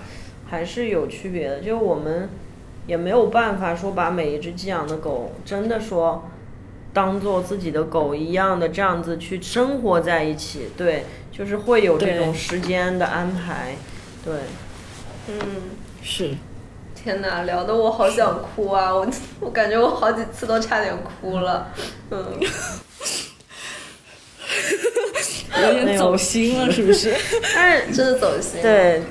还是有区别的，就我们也没有办法说把每一只寄养的狗真的说当做自己的狗一样的这样子去生活在一起，对，就是会有这种时间的安排，对，嗯，是，天哪，聊得我好想哭啊，我我感觉我好几次都差点哭了，嗯。有点走心了，是不是？但 是真的走心。，对，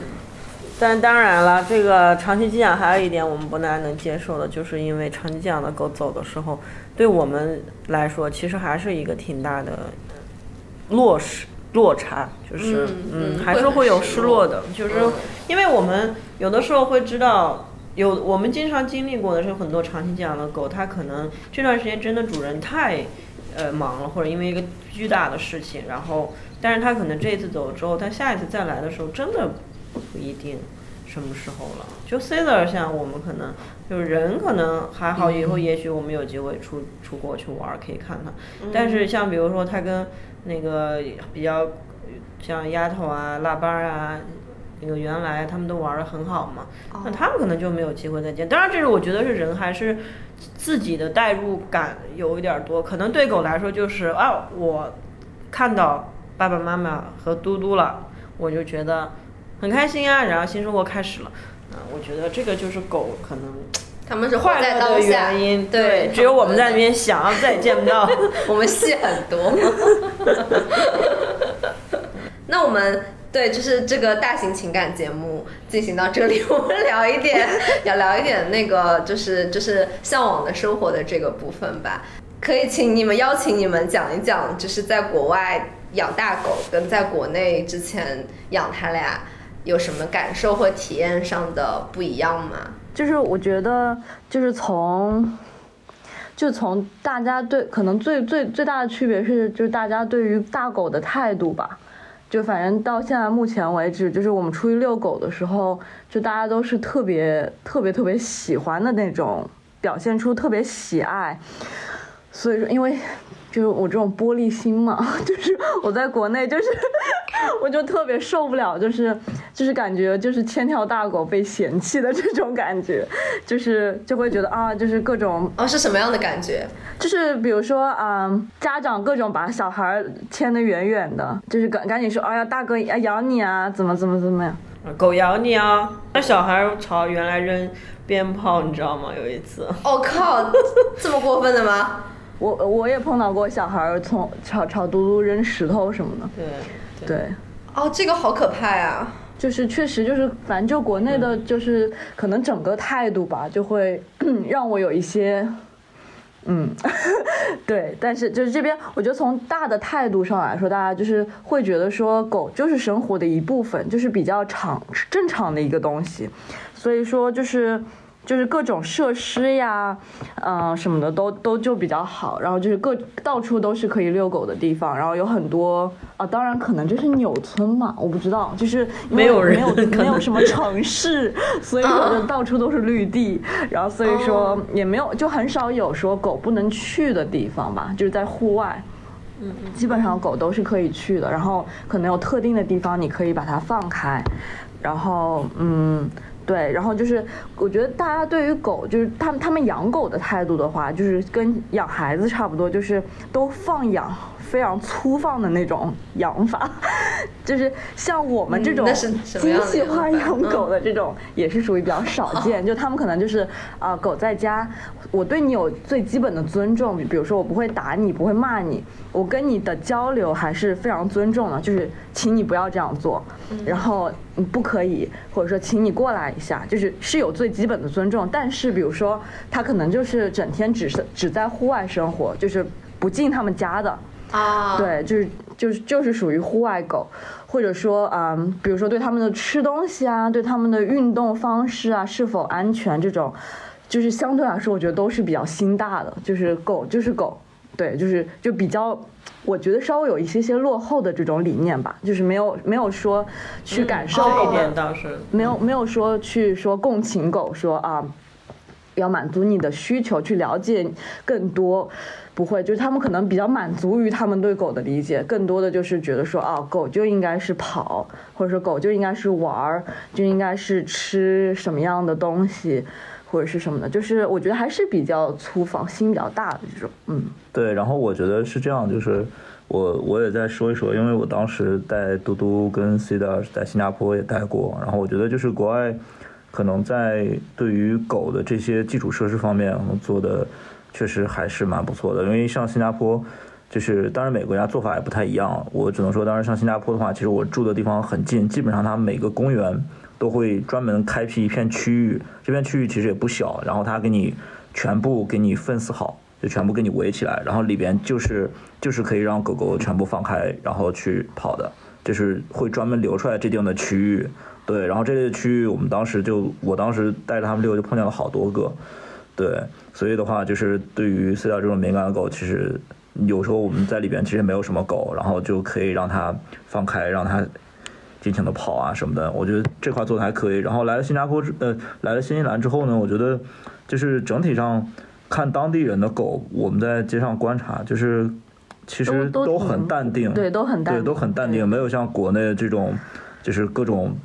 但当然了，这个长期寄养还有一点我们不太能接受的，就是因为长期寄养的狗走的时候，对我们来说其实还是一个挺大的落失落差，就是嗯嗯还是会有失失落的，就是嗯因为我们有的时候会知道。有我们经常经历过的是很多长期寄养的狗，它可能这段时间真的主人太，呃忙了，或者因为一个巨大的事情，然后，但是它可能这一次走了之后，它下一次再来的时候，真的不一定什么时候了。就 Caesar 像我们可能就是人可能还好，以后也许我们有机会出出国去玩儿可以看看，但是像比如说他跟那个比较像丫头啊、腊八儿啊。那个原来他们都玩的很好嘛，那他们可能就没有机会再见。当然，这是我觉得是人还是自己的代入感有一点儿多，可能对狗来说就是啊，我看到爸爸妈妈和嘟嘟了，我就觉得很开心啊，然后新生活开始了。嗯，我觉得这个就是狗可能他们是活快乐的原因。对，只有我们在那边想，啊再也见不到。我们戏很多。那我们对，就是这个大型情感节目进行到这里，我们聊一点，要聊一点那个，就是就是向往的生活的这个部分吧。可以请你们邀请你们讲一讲，就是在国外养大狗跟在国内之前养它俩有什么感受或体验上的不一样吗？就是我觉得，就是从，就从大家对可能最最最大的区别是，就是大家对于大狗的态度吧。就反正到现在目前为止，就是我们出去遛狗的时候，就大家都是特别特别特别喜欢的那种，表现出特别喜爱。所以说，因为就是我这种玻璃心嘛，就是我在国内就是 我就特别受不了，就是就是感觉就是千条大狗被嫌弃的这种感觉，就是就会觉得啊，就是各种哦，是什么样的感觉？就是比如说啊、嗯家长各种把小孩牵得远远的，就是赶赶紧说，哎呀，大哥要咬你啊，怎么怎么怎么样。狗咬你啊！那小孩朝原来扔鞭炮，你知道吗？有一次，我、靠，这么过分的吗？我我也碰到过小孩儿从朝朝嘟嘟扔石头什么的，对对。哦，这个好可怕呀！就是确实就是，反正就国内的，就是可能整个态度吧，就会 让我有一些，嗯，对。但是就是这边，我觉得从大的态度上来说，大家就是会觉得说狗就是生活的一部分，就是比较常正常的一个东西，所以说就是。就是各种设施呀，嗯、什么的都都就比较好，然后就是各到处都是可以遛狗的地方，然后有很多啊，当然可能就是纽村嘛，我不知道，就是没有人没有 没有什么城市，所以说就到处都是绿地，然后所以说也没有就很少有说狗不能去的地方吧，就是在户外。嗯基本上狗都是可以去的，然后可能有特定的地方你可以把它放开，然后嗯，对，然后就是我觉得大家对于狗，就是他们他们养狗的态度的话，就是跟养孩子差不多，就是都放养，非常粗放的那种养法，就是像我们这种嗯那是什么精细化养狗的这种，也是属于比较少见，就他们可能就是啊、狗在家，我对你有最基本的尊重，比比如说我不会打你，不会骂你，我跟你的交流还是非常尊重的，就是请你不要这样做，然后你不可以，或者说请你过来一下，就是是有最基本的尊重。但是比如说他可能就是整天只是只在户外生活，就是不进他们家的，啊，，对，就是就是就是属于户外狗，或者说嗯，比如说对他们的吃东西啊，对他们的运动方式啊是否安全这种，就是相对来说我觉得都是比较心大的，就是狗就是狗，对，就是就比较。我觉得稍微有一些些落后的这种理念吧，就是没有没有说去感受这一点倒是没有没有说去说共情狗说啊，要满足你的需求，去了解更多，不会，就是他们可能比较满足于他们对狗的理解，更多的就是觉得说啊，狗就应该是跑，或者说狗就应该是玩儿，就应该是吃什么样的东西，或者是什么的，就是我觉得还是比较粗放，心比较大的这种，嗯。对，然后我觉得是这样，就是我我也再说一说，因为我当时带嘟嘟跟 C 的在新加坡也带过，然后我觉得就是国外可能在对于狗的这些基础设施方面我做的确实还是蛮不错的，因为像新加坡。就是当然每个国家做法也不太一样，我只能说，当然像新加坡的话，其实我住的地方很近，基本上它每个公园都会专门开辟一片区域，这片区域其实也不小，然后它给你全部给你分死好，就全部给你围起来，然后里边就是就是可以让狗狗全部放开，然后去跑的，就是会专门留出来这定的区域。对，然后这类区域我们当时就，我当时带着他们遛，就碰见了好多个。对，所以的话，就是对于饲料这种敏感的狗，其实有时候我们在里边其实没有什么狗，然后就可以让它放开，让它尽情的跑啊什么的。我觉得这块做的还可以。然后来了新加坡之，呃，来了新西兰之后呢，我觉得就是整体上看当地人的狗，我们在街上观察，就是其实都很淡定，对，都很淡定，对，都很淡定，没有像国内这种就是各种。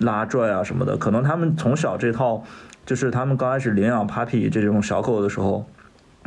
拉拽啊什么的，可能他们从小这套，就是他们刚开始领养 puppy 这种小狗的时候。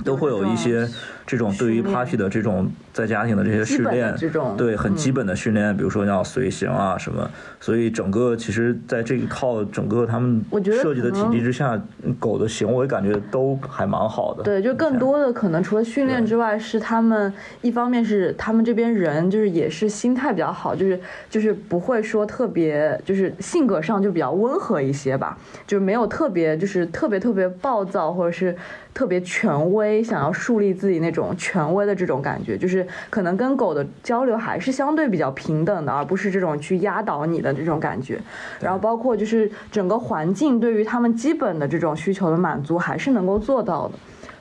都会有一些这种对于 Papi 的这种在家庭的这些训练，对很基本的训练，比如说要随行啊什么，所以整个其实在这一套整个他们设计的体系之下，狗的行为感觉都还蛮好的。对，就更多的可能除了训练之外，是他们一方面是他们这边人就是也是心态比较好，就是就是不会说特别就是性格上就比较温和一些吧，就是没有特别就是特别特别暴躁或者是。特别权威，想要树立自己那种权威的这种感觉，就是可能跟狗的交流还是相对比较平等的，而不是这种去压倒你的这种感觉。然后包括就是整个环境对于他们基本的这种需求的满足还是能够做到的。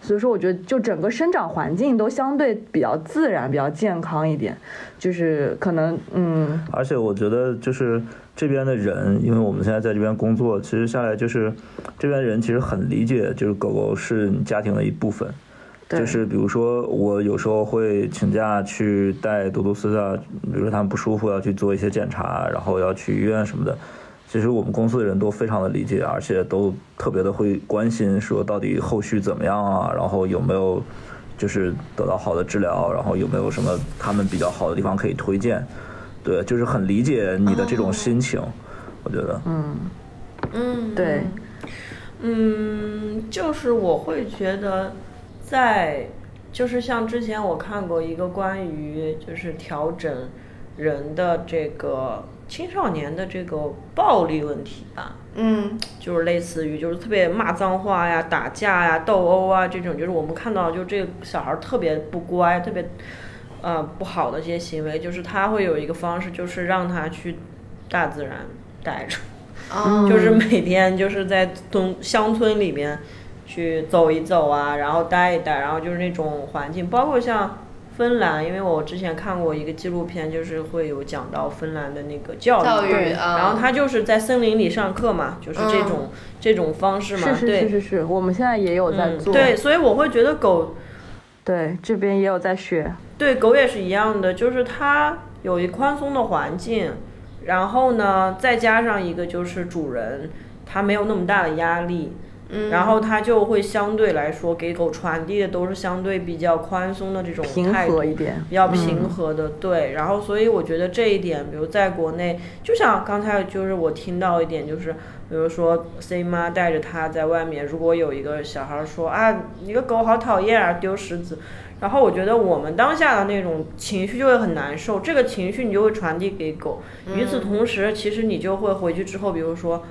所以说，我觉得就整个生长环境都相对比较自然、比较健康一点，就是可能嗯。而且我觉得就是这边的人，因为我们现在在这边工作，其实下来就是这边人其实很理解，就是狗狗是你家庭的一部分。就是比如说，我有时候会请假去带多多斯啊，比如说他们不舒服要去做一些检查，然后要去医院什么的。其实我们公司的人都非常的理解，而且都特别的会关心，说到底后续怎么样啊，然后有没有就是得到好的治疗，然后有没有什么他们比较好的地方可以推荐，对，就是很理解你的这种心情，我觉得，嗯。嗯，对，嗯，就是我会觉得在就是像之前我看过一个关于就是调整人的这个。青少年的这个暴力问题吧，嗯，就是类似于就是特别骂脏话呀、打架呀、斗殴啊这种，就是我们看到就这个小孩特别不乖、特别呃不好的这些行为，就是他会有一个方式，就是让他去大自然待着，就是每天就是在东乡村里面去走一走啊，然后待一待，然后就是那种环境，包括像。芬兰，因为我之前看过一个纪录片，就是会有讲到芬兰的那个教育，然后他就是在森林里上课嘛，就是这种这种方式嘛，对，是是是是，我们现在也有在做，对，所以我会觉得狗，对，这边也有在学，对，狗也是一样的，就是它有一宽松的环境，然后呢，再加上一个就是主人，他没有那么大的压力。然后它就会相对来说给狗传递的都是相对比较宽松的这种态度，比较平和的，对。然后所以我觉得这一点，比如在国内，就像刚才就是我听到一点，就是比如说 C 妈带着它在外面，如果有一个小孩说啊，你个狗好讨厌啊，丢石子，然后我觉得我们当下的那种情绪就会很难受，这个情绪你就会传递给狗。与此同时，其实你就会回去之后，比如说。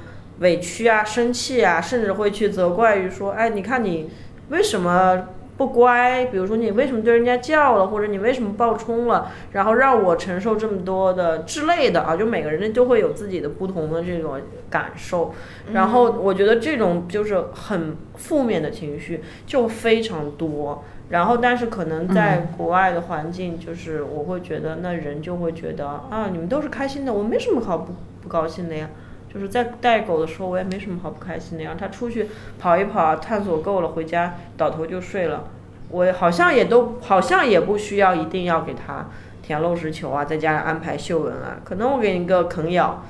委屈啊，生气啊，甚至会去责怪于说，哎，你看你为什么不乖？比如说你为什么对人家叫了，或者你为什么暴冲了，然后让我承受这么多的之类的啊？就每个人都会有自己的不同的这种感受。然后我觉得这种就是很负面的情绪就非常多。然后但是可能在国外的环境，就是我会觉得那人就会觉得啊，你们都是开心的，我没什么好不不高兴的呀。就是在带狗的时候，我也没什么好不开心的，让它出去跑一跑，探索够了，回家倒头就睡了。我好像也都好像也不需要一定要给它填漏食球啊，再加上安排嗅闻啊，可能我给你个啃咬，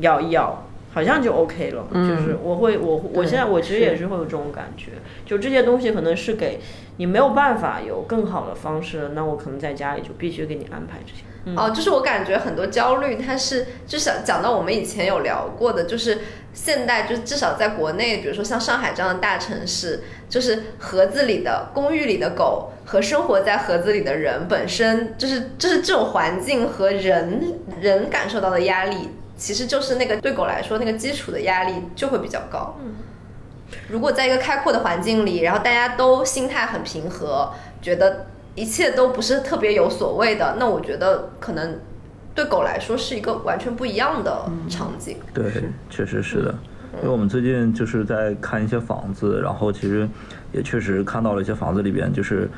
咬一咬，好像就 OK 了。就是我会我我现在我其实也是会有这种感觉，就这些东西可能是给你没有办法有更好的方式，那我可能在家里就必须给你安排这些。哦，就是我感觉很多焦虑，它是就想讲到我们以前有聊过的，就是现代，就至少在国内，比如说像上海这样的大城市，就是盒子里的公寓里的狗和生活在盒子里的人本身，就是就是这种环境和人人感受到的压力，其实就是那个对狗来说那个基础的压力就会比较高。嗯，如果在一个开阔的环境里，然后大家都心态很平和，觉得。一切都不是特别有所谓的，那我觉得可能对狗来说是一个完全不一样的场景。对，确实是的，因为我们最近就是在看一些房子，然后其实也确实看到了一些房子里边，就是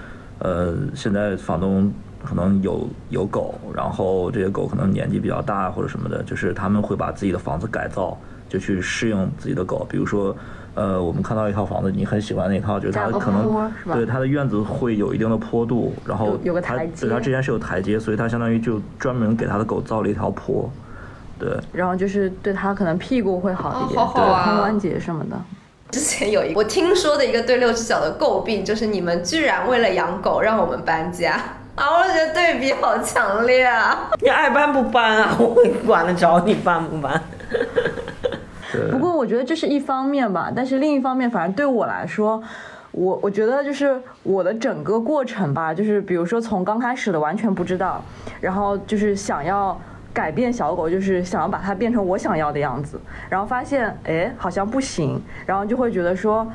呃，现在房东可能有有狗，然后这些狗可能年纪比较大或者什么的，就是他们会把自己的房子改造，就去适应自己的狗，比如说。呃，我们看到一套房子，你很喜欢那套，就是它可能对它的院子会有一定的坡度，然后有个台阶，它之前是有台阶，所以它相当于就专门给它的狗造了一条坡，对。然后就是对它可能屁股会好一点，对髋关节什么的。之前有一我听说的一个对六只脚的诟病，就是你们居然为了养狗让我们搬家 啊！我觉得对比好强烈啊！你爱搬不搬啊？我管得着你搬不搬？不过我觉得这是一方面吧，但是另一方面，反正对我来说，我我觉得就是我的整个过程吧，就是比如说从刚开始的完全不知道，然后就是想要改变小狗，就是想要把它变成我想要的样子，然后发现哎好像不行，然后就会觉得说，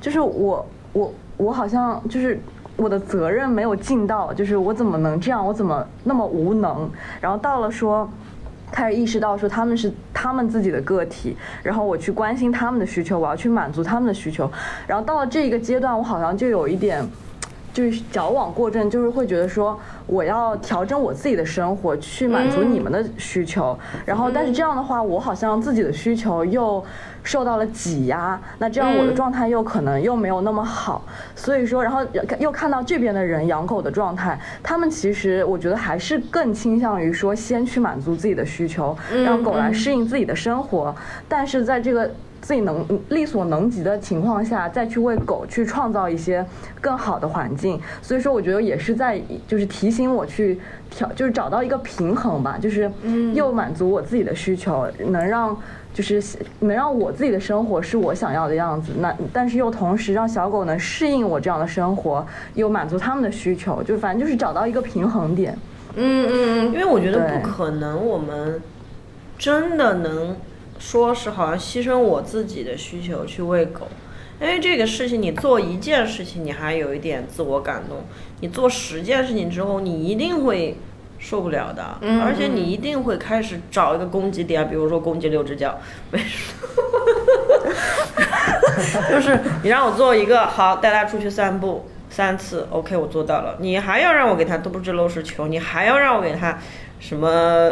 就是我我我好像就是我的责任没有尽到，就是我怎么能这样，我怎么那么无能，然后到了说。开始意识到说他们是他们自己的个体，然后我去关心他们的需求，我要去满足他们的需求，然后到了这一个阶段，我好像就有一点，就是矫枉过正，就是会觉得说我要调整我自己的生活去满足你们的需求，然后但是这样的话，我好像自己的需求又。受到了挤压，那这样我的状态又可能又没有那么好，所以说，然后又看到这边的人养狗的状态，他们其实我觉得还是更倾向于说先去满足自己的需求，让狗来适应自己的生活，但是在这个自己能力所能及的情况下，再去为狗去创造一些更好的环境，所以说我觉得也是在就是提醒我去调，就是找到一个平衡吧，就是又满足我自己的需求，能让。就是能让我自己的生活是我想要的样子，那但是又同时让小狗能适应我这样的生活，又满足他们的需求，就反正就是找到一个平衡点。嗯嗯，因为我觉得不可能，我们真的能说是好像牺牲我自己的需求去喂狗，因为这个事情你做一件事情你还有一点自我感动，你做十件事情之后你一定会。受不了的，而且你一定会开始找一个攻击点，比如说攻击六只脚，为什么？就是你让我做一个好，带它出去散步三次，OK，我做到了。你还要让我给它都不知漏是球，你还要让我给它什么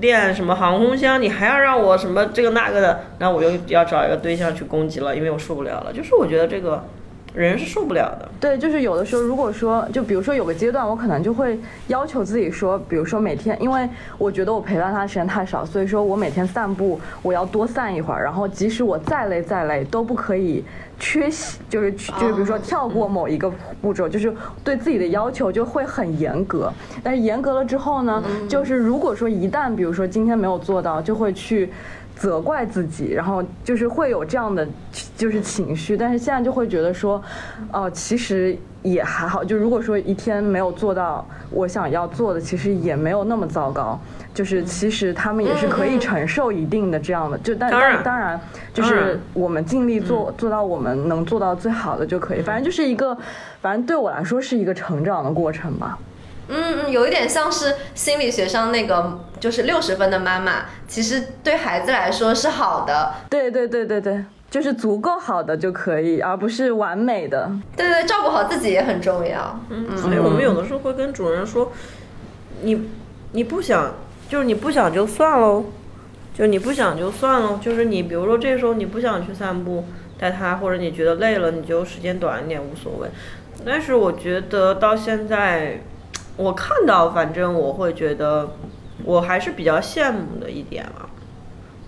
练什么航空箱，你还要让我什么这个那个的，那我又要找一个对象去攻击了，因为我受不了了。就是我觉得这个。人是受不了的。对，就是有的时候，如果说，就比如说有个阶段，我可能就会要求自己说，比如说每天，因为我觉得我陪伴他的时间太少，所以说我每天散步，我要多散一会儿。然后即使我再累再累，都不可以缺席，就是就是比如说跳过某一个步骤，就是对自己的要求就会很严格。但是严格了之后呢，就是如果说一旦比如说今天没有做到，就会去。责怪自己，然后就是会有这样的就是情绪，但是现在就会觉得说，哦，其实也还好。就如果说一天没有做到我想要做的，其实也没有那么糟糕。就是其实他们也是可以承受一定的这样的，就但当然就是我们尽力做做到我们能做到最好的就可以。反正就是一个，反正对我来说是一个成长的过程吧。嗯嗯，有一点像是心理学上那个，就是六十分的妈妈，其实对孩子来说是好的。对对对对对，就是足够好的就可以，而不是完美的。对对，照顾好自己也很重要。嗯，所以我们有的时候会跟主人说，你你不想，就是你不想就算喽，就你不想就算喽，就是你比如说这时候你不想去散步带它，或者你觉得累了，你就时间短一点无所谓。但是我觉得到现在。我看到，反正我会觉得，我还是比较羡慕的一点啊。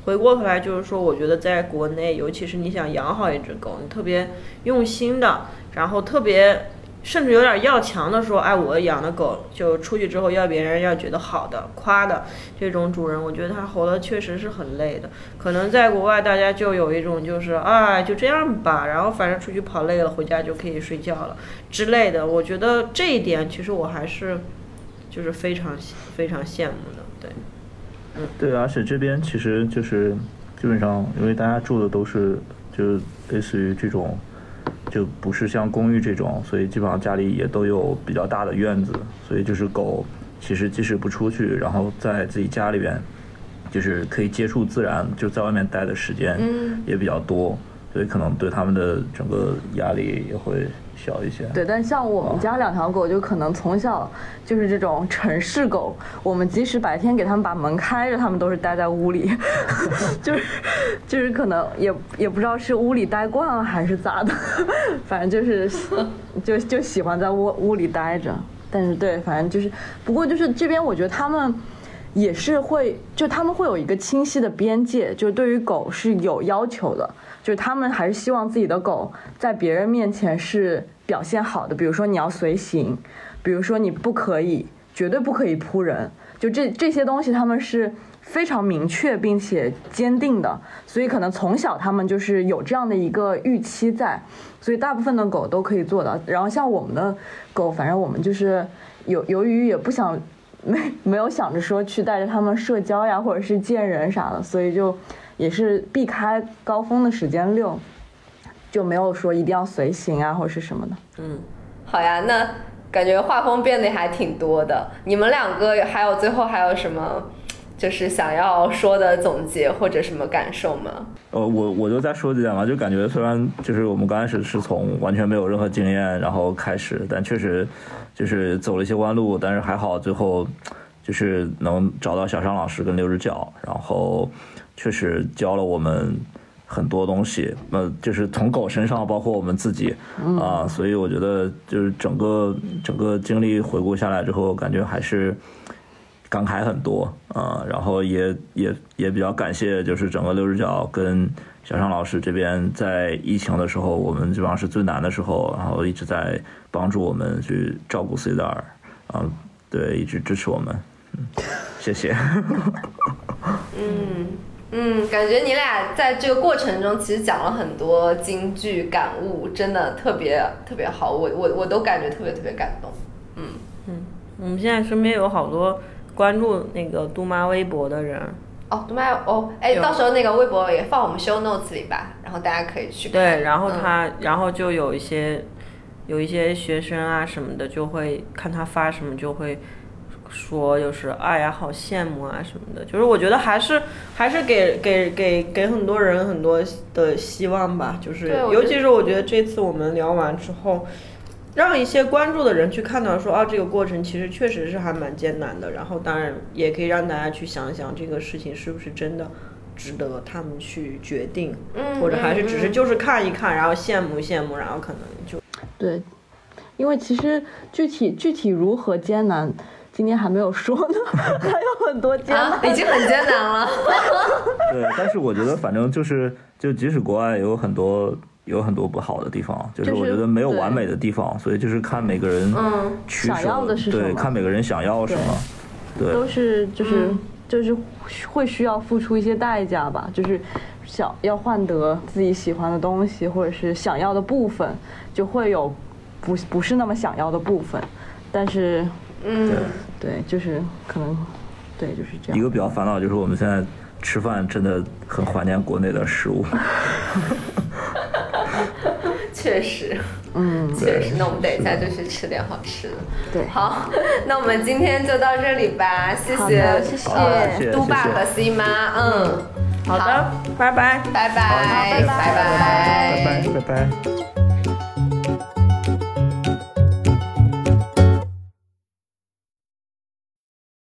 回过头来就是说，我觉得在国内，尤其是你想养好一只狗，你特别用心的，然后特别甚至有点要强的说，哎，我养的狗就出去之后要别人要觉得好的、夸的这种主人，我觉得他活得确实是很累的。可能在国外大家就有一种就是，哎，就这样吧，然后反正出去跑累了，回家就可以睡觉了之类的。我觉得这一点其实我还是就是非常非常羡慕的，对。对，而且这边其实就是基本上，因为大家住的都是就类似于这种。就不是像公寓这种，所以基本上家里也都有比较大的院子，所以就是狗其实即使不出去，然后在自己家里边，就是可以接触自然，就在外面待的时间也比较多，所以可能对他们的整个压力也会。小一些，对，但像我们家两条狗，就可能从小就是这种城市狗。我们即使白天给它们把门开着，它们都是待在屋里，就是就是可能也也不知道是屋里待惯了还是咋的，反正就是就就喜欢在屋屋里待着。但是对，反正就是，不过就是这边我觉得他们也是会，就他们会有一个清晰的边界，就是对于狗是有要求的。就是他们还是希望自己的狗在别人面前是表现好的，比如说你要随行，比如说你不可以，绝对不可以扑人，就这这些东西他们是非常明确并且坚定的，所以可能从小他们就是有这样的一个预期在，所以大部分的狗都可以做到。然后像我们的狗，反正我们就是有由于也不想没 没有想着说去带着他们社交呀，或者是见人啥的，所以就。也是避开高峰的时间遛，就没有说一定要随行啊或者是什么的。嗯，好呀，那感觉画风变得还挺多的。你们两个还有最后还有什么就是想要说的总结或者什么感受吗？呃，我我就再说几点吧，就感觉虽然就是我们刚开始是从完全没有任何经验然后开始，但确实就是走了一些弯路，但是还好最后就是能找到小尚老师跟六只脚，然后。确实教了我们很多东西，那就是从狗身上，包括我们自己啊，所以我觉得就是整个整个经历回顾下来之后，感觉还是感慨很多啊。然后也也也比较感谢，就是整个六只脚跟小尚老师这边，在疫情的时候，我们基本上是最难的时候，然后一直在帮助我们去照顾 C 的尔，啊，对，一直支持我们，嗯，谢谢。嗯。嗯，感觉你俩在这个过程中其实讲了很多金句感悟，真的特别特别好，我我我都感觉特别特别感动。嗯嗯，我们现在身边有好多关注那个杜妈微博的人。哦，杜妈哦，哎，到时候那个微博也放我们 show notes 里吧，然后大家可以去看。对，然后他，然后就有一些有一些学生啊什么的，就会看他发什么就会。说就是哎呀，好羡慕啊什么的，就是我觉得还是还是给给给给很多人很多的希望吧，就是尤其是我觉得这次我们聊完之后，让一些关注的人去看到说啊这个过程其实确实是还蛮艰难的，然后当然也可以让大家去想一想这个事情是不是真的值得他们去决定，嗯或者还是只是就是看一看，然后羡慕羡慕，然后可能就对，因为其实具体具体如何艰难。今天还没有说呢，还有很多艰难，已经很艰难了。对，但是我觉得反正就是，就即使国外有很多有很多不好的地方，就是我觉得没有完美的地方，所以就是看每个人想要的是什么，对，看每个人想要什么，对，都是就是就是会需要付出一些代价吧，就是想要换得自己喜欢的东西或者是想要的部分，就会有不不是那么想要的部分，但是。嗯，对，就是可能，对，就是这样。一个比较烦恼就是我们现在吃饭真的很怀念国内的食物。确实，嗯，确实。那我们等一下就去吃点好吃的。对，好，那我们今天就到这里吧，谢谢，谢谢。嘟爸和 C 妈，嗯，好的，拜拜，拜拜，拜拜，拜拜，拜拜，拜拜。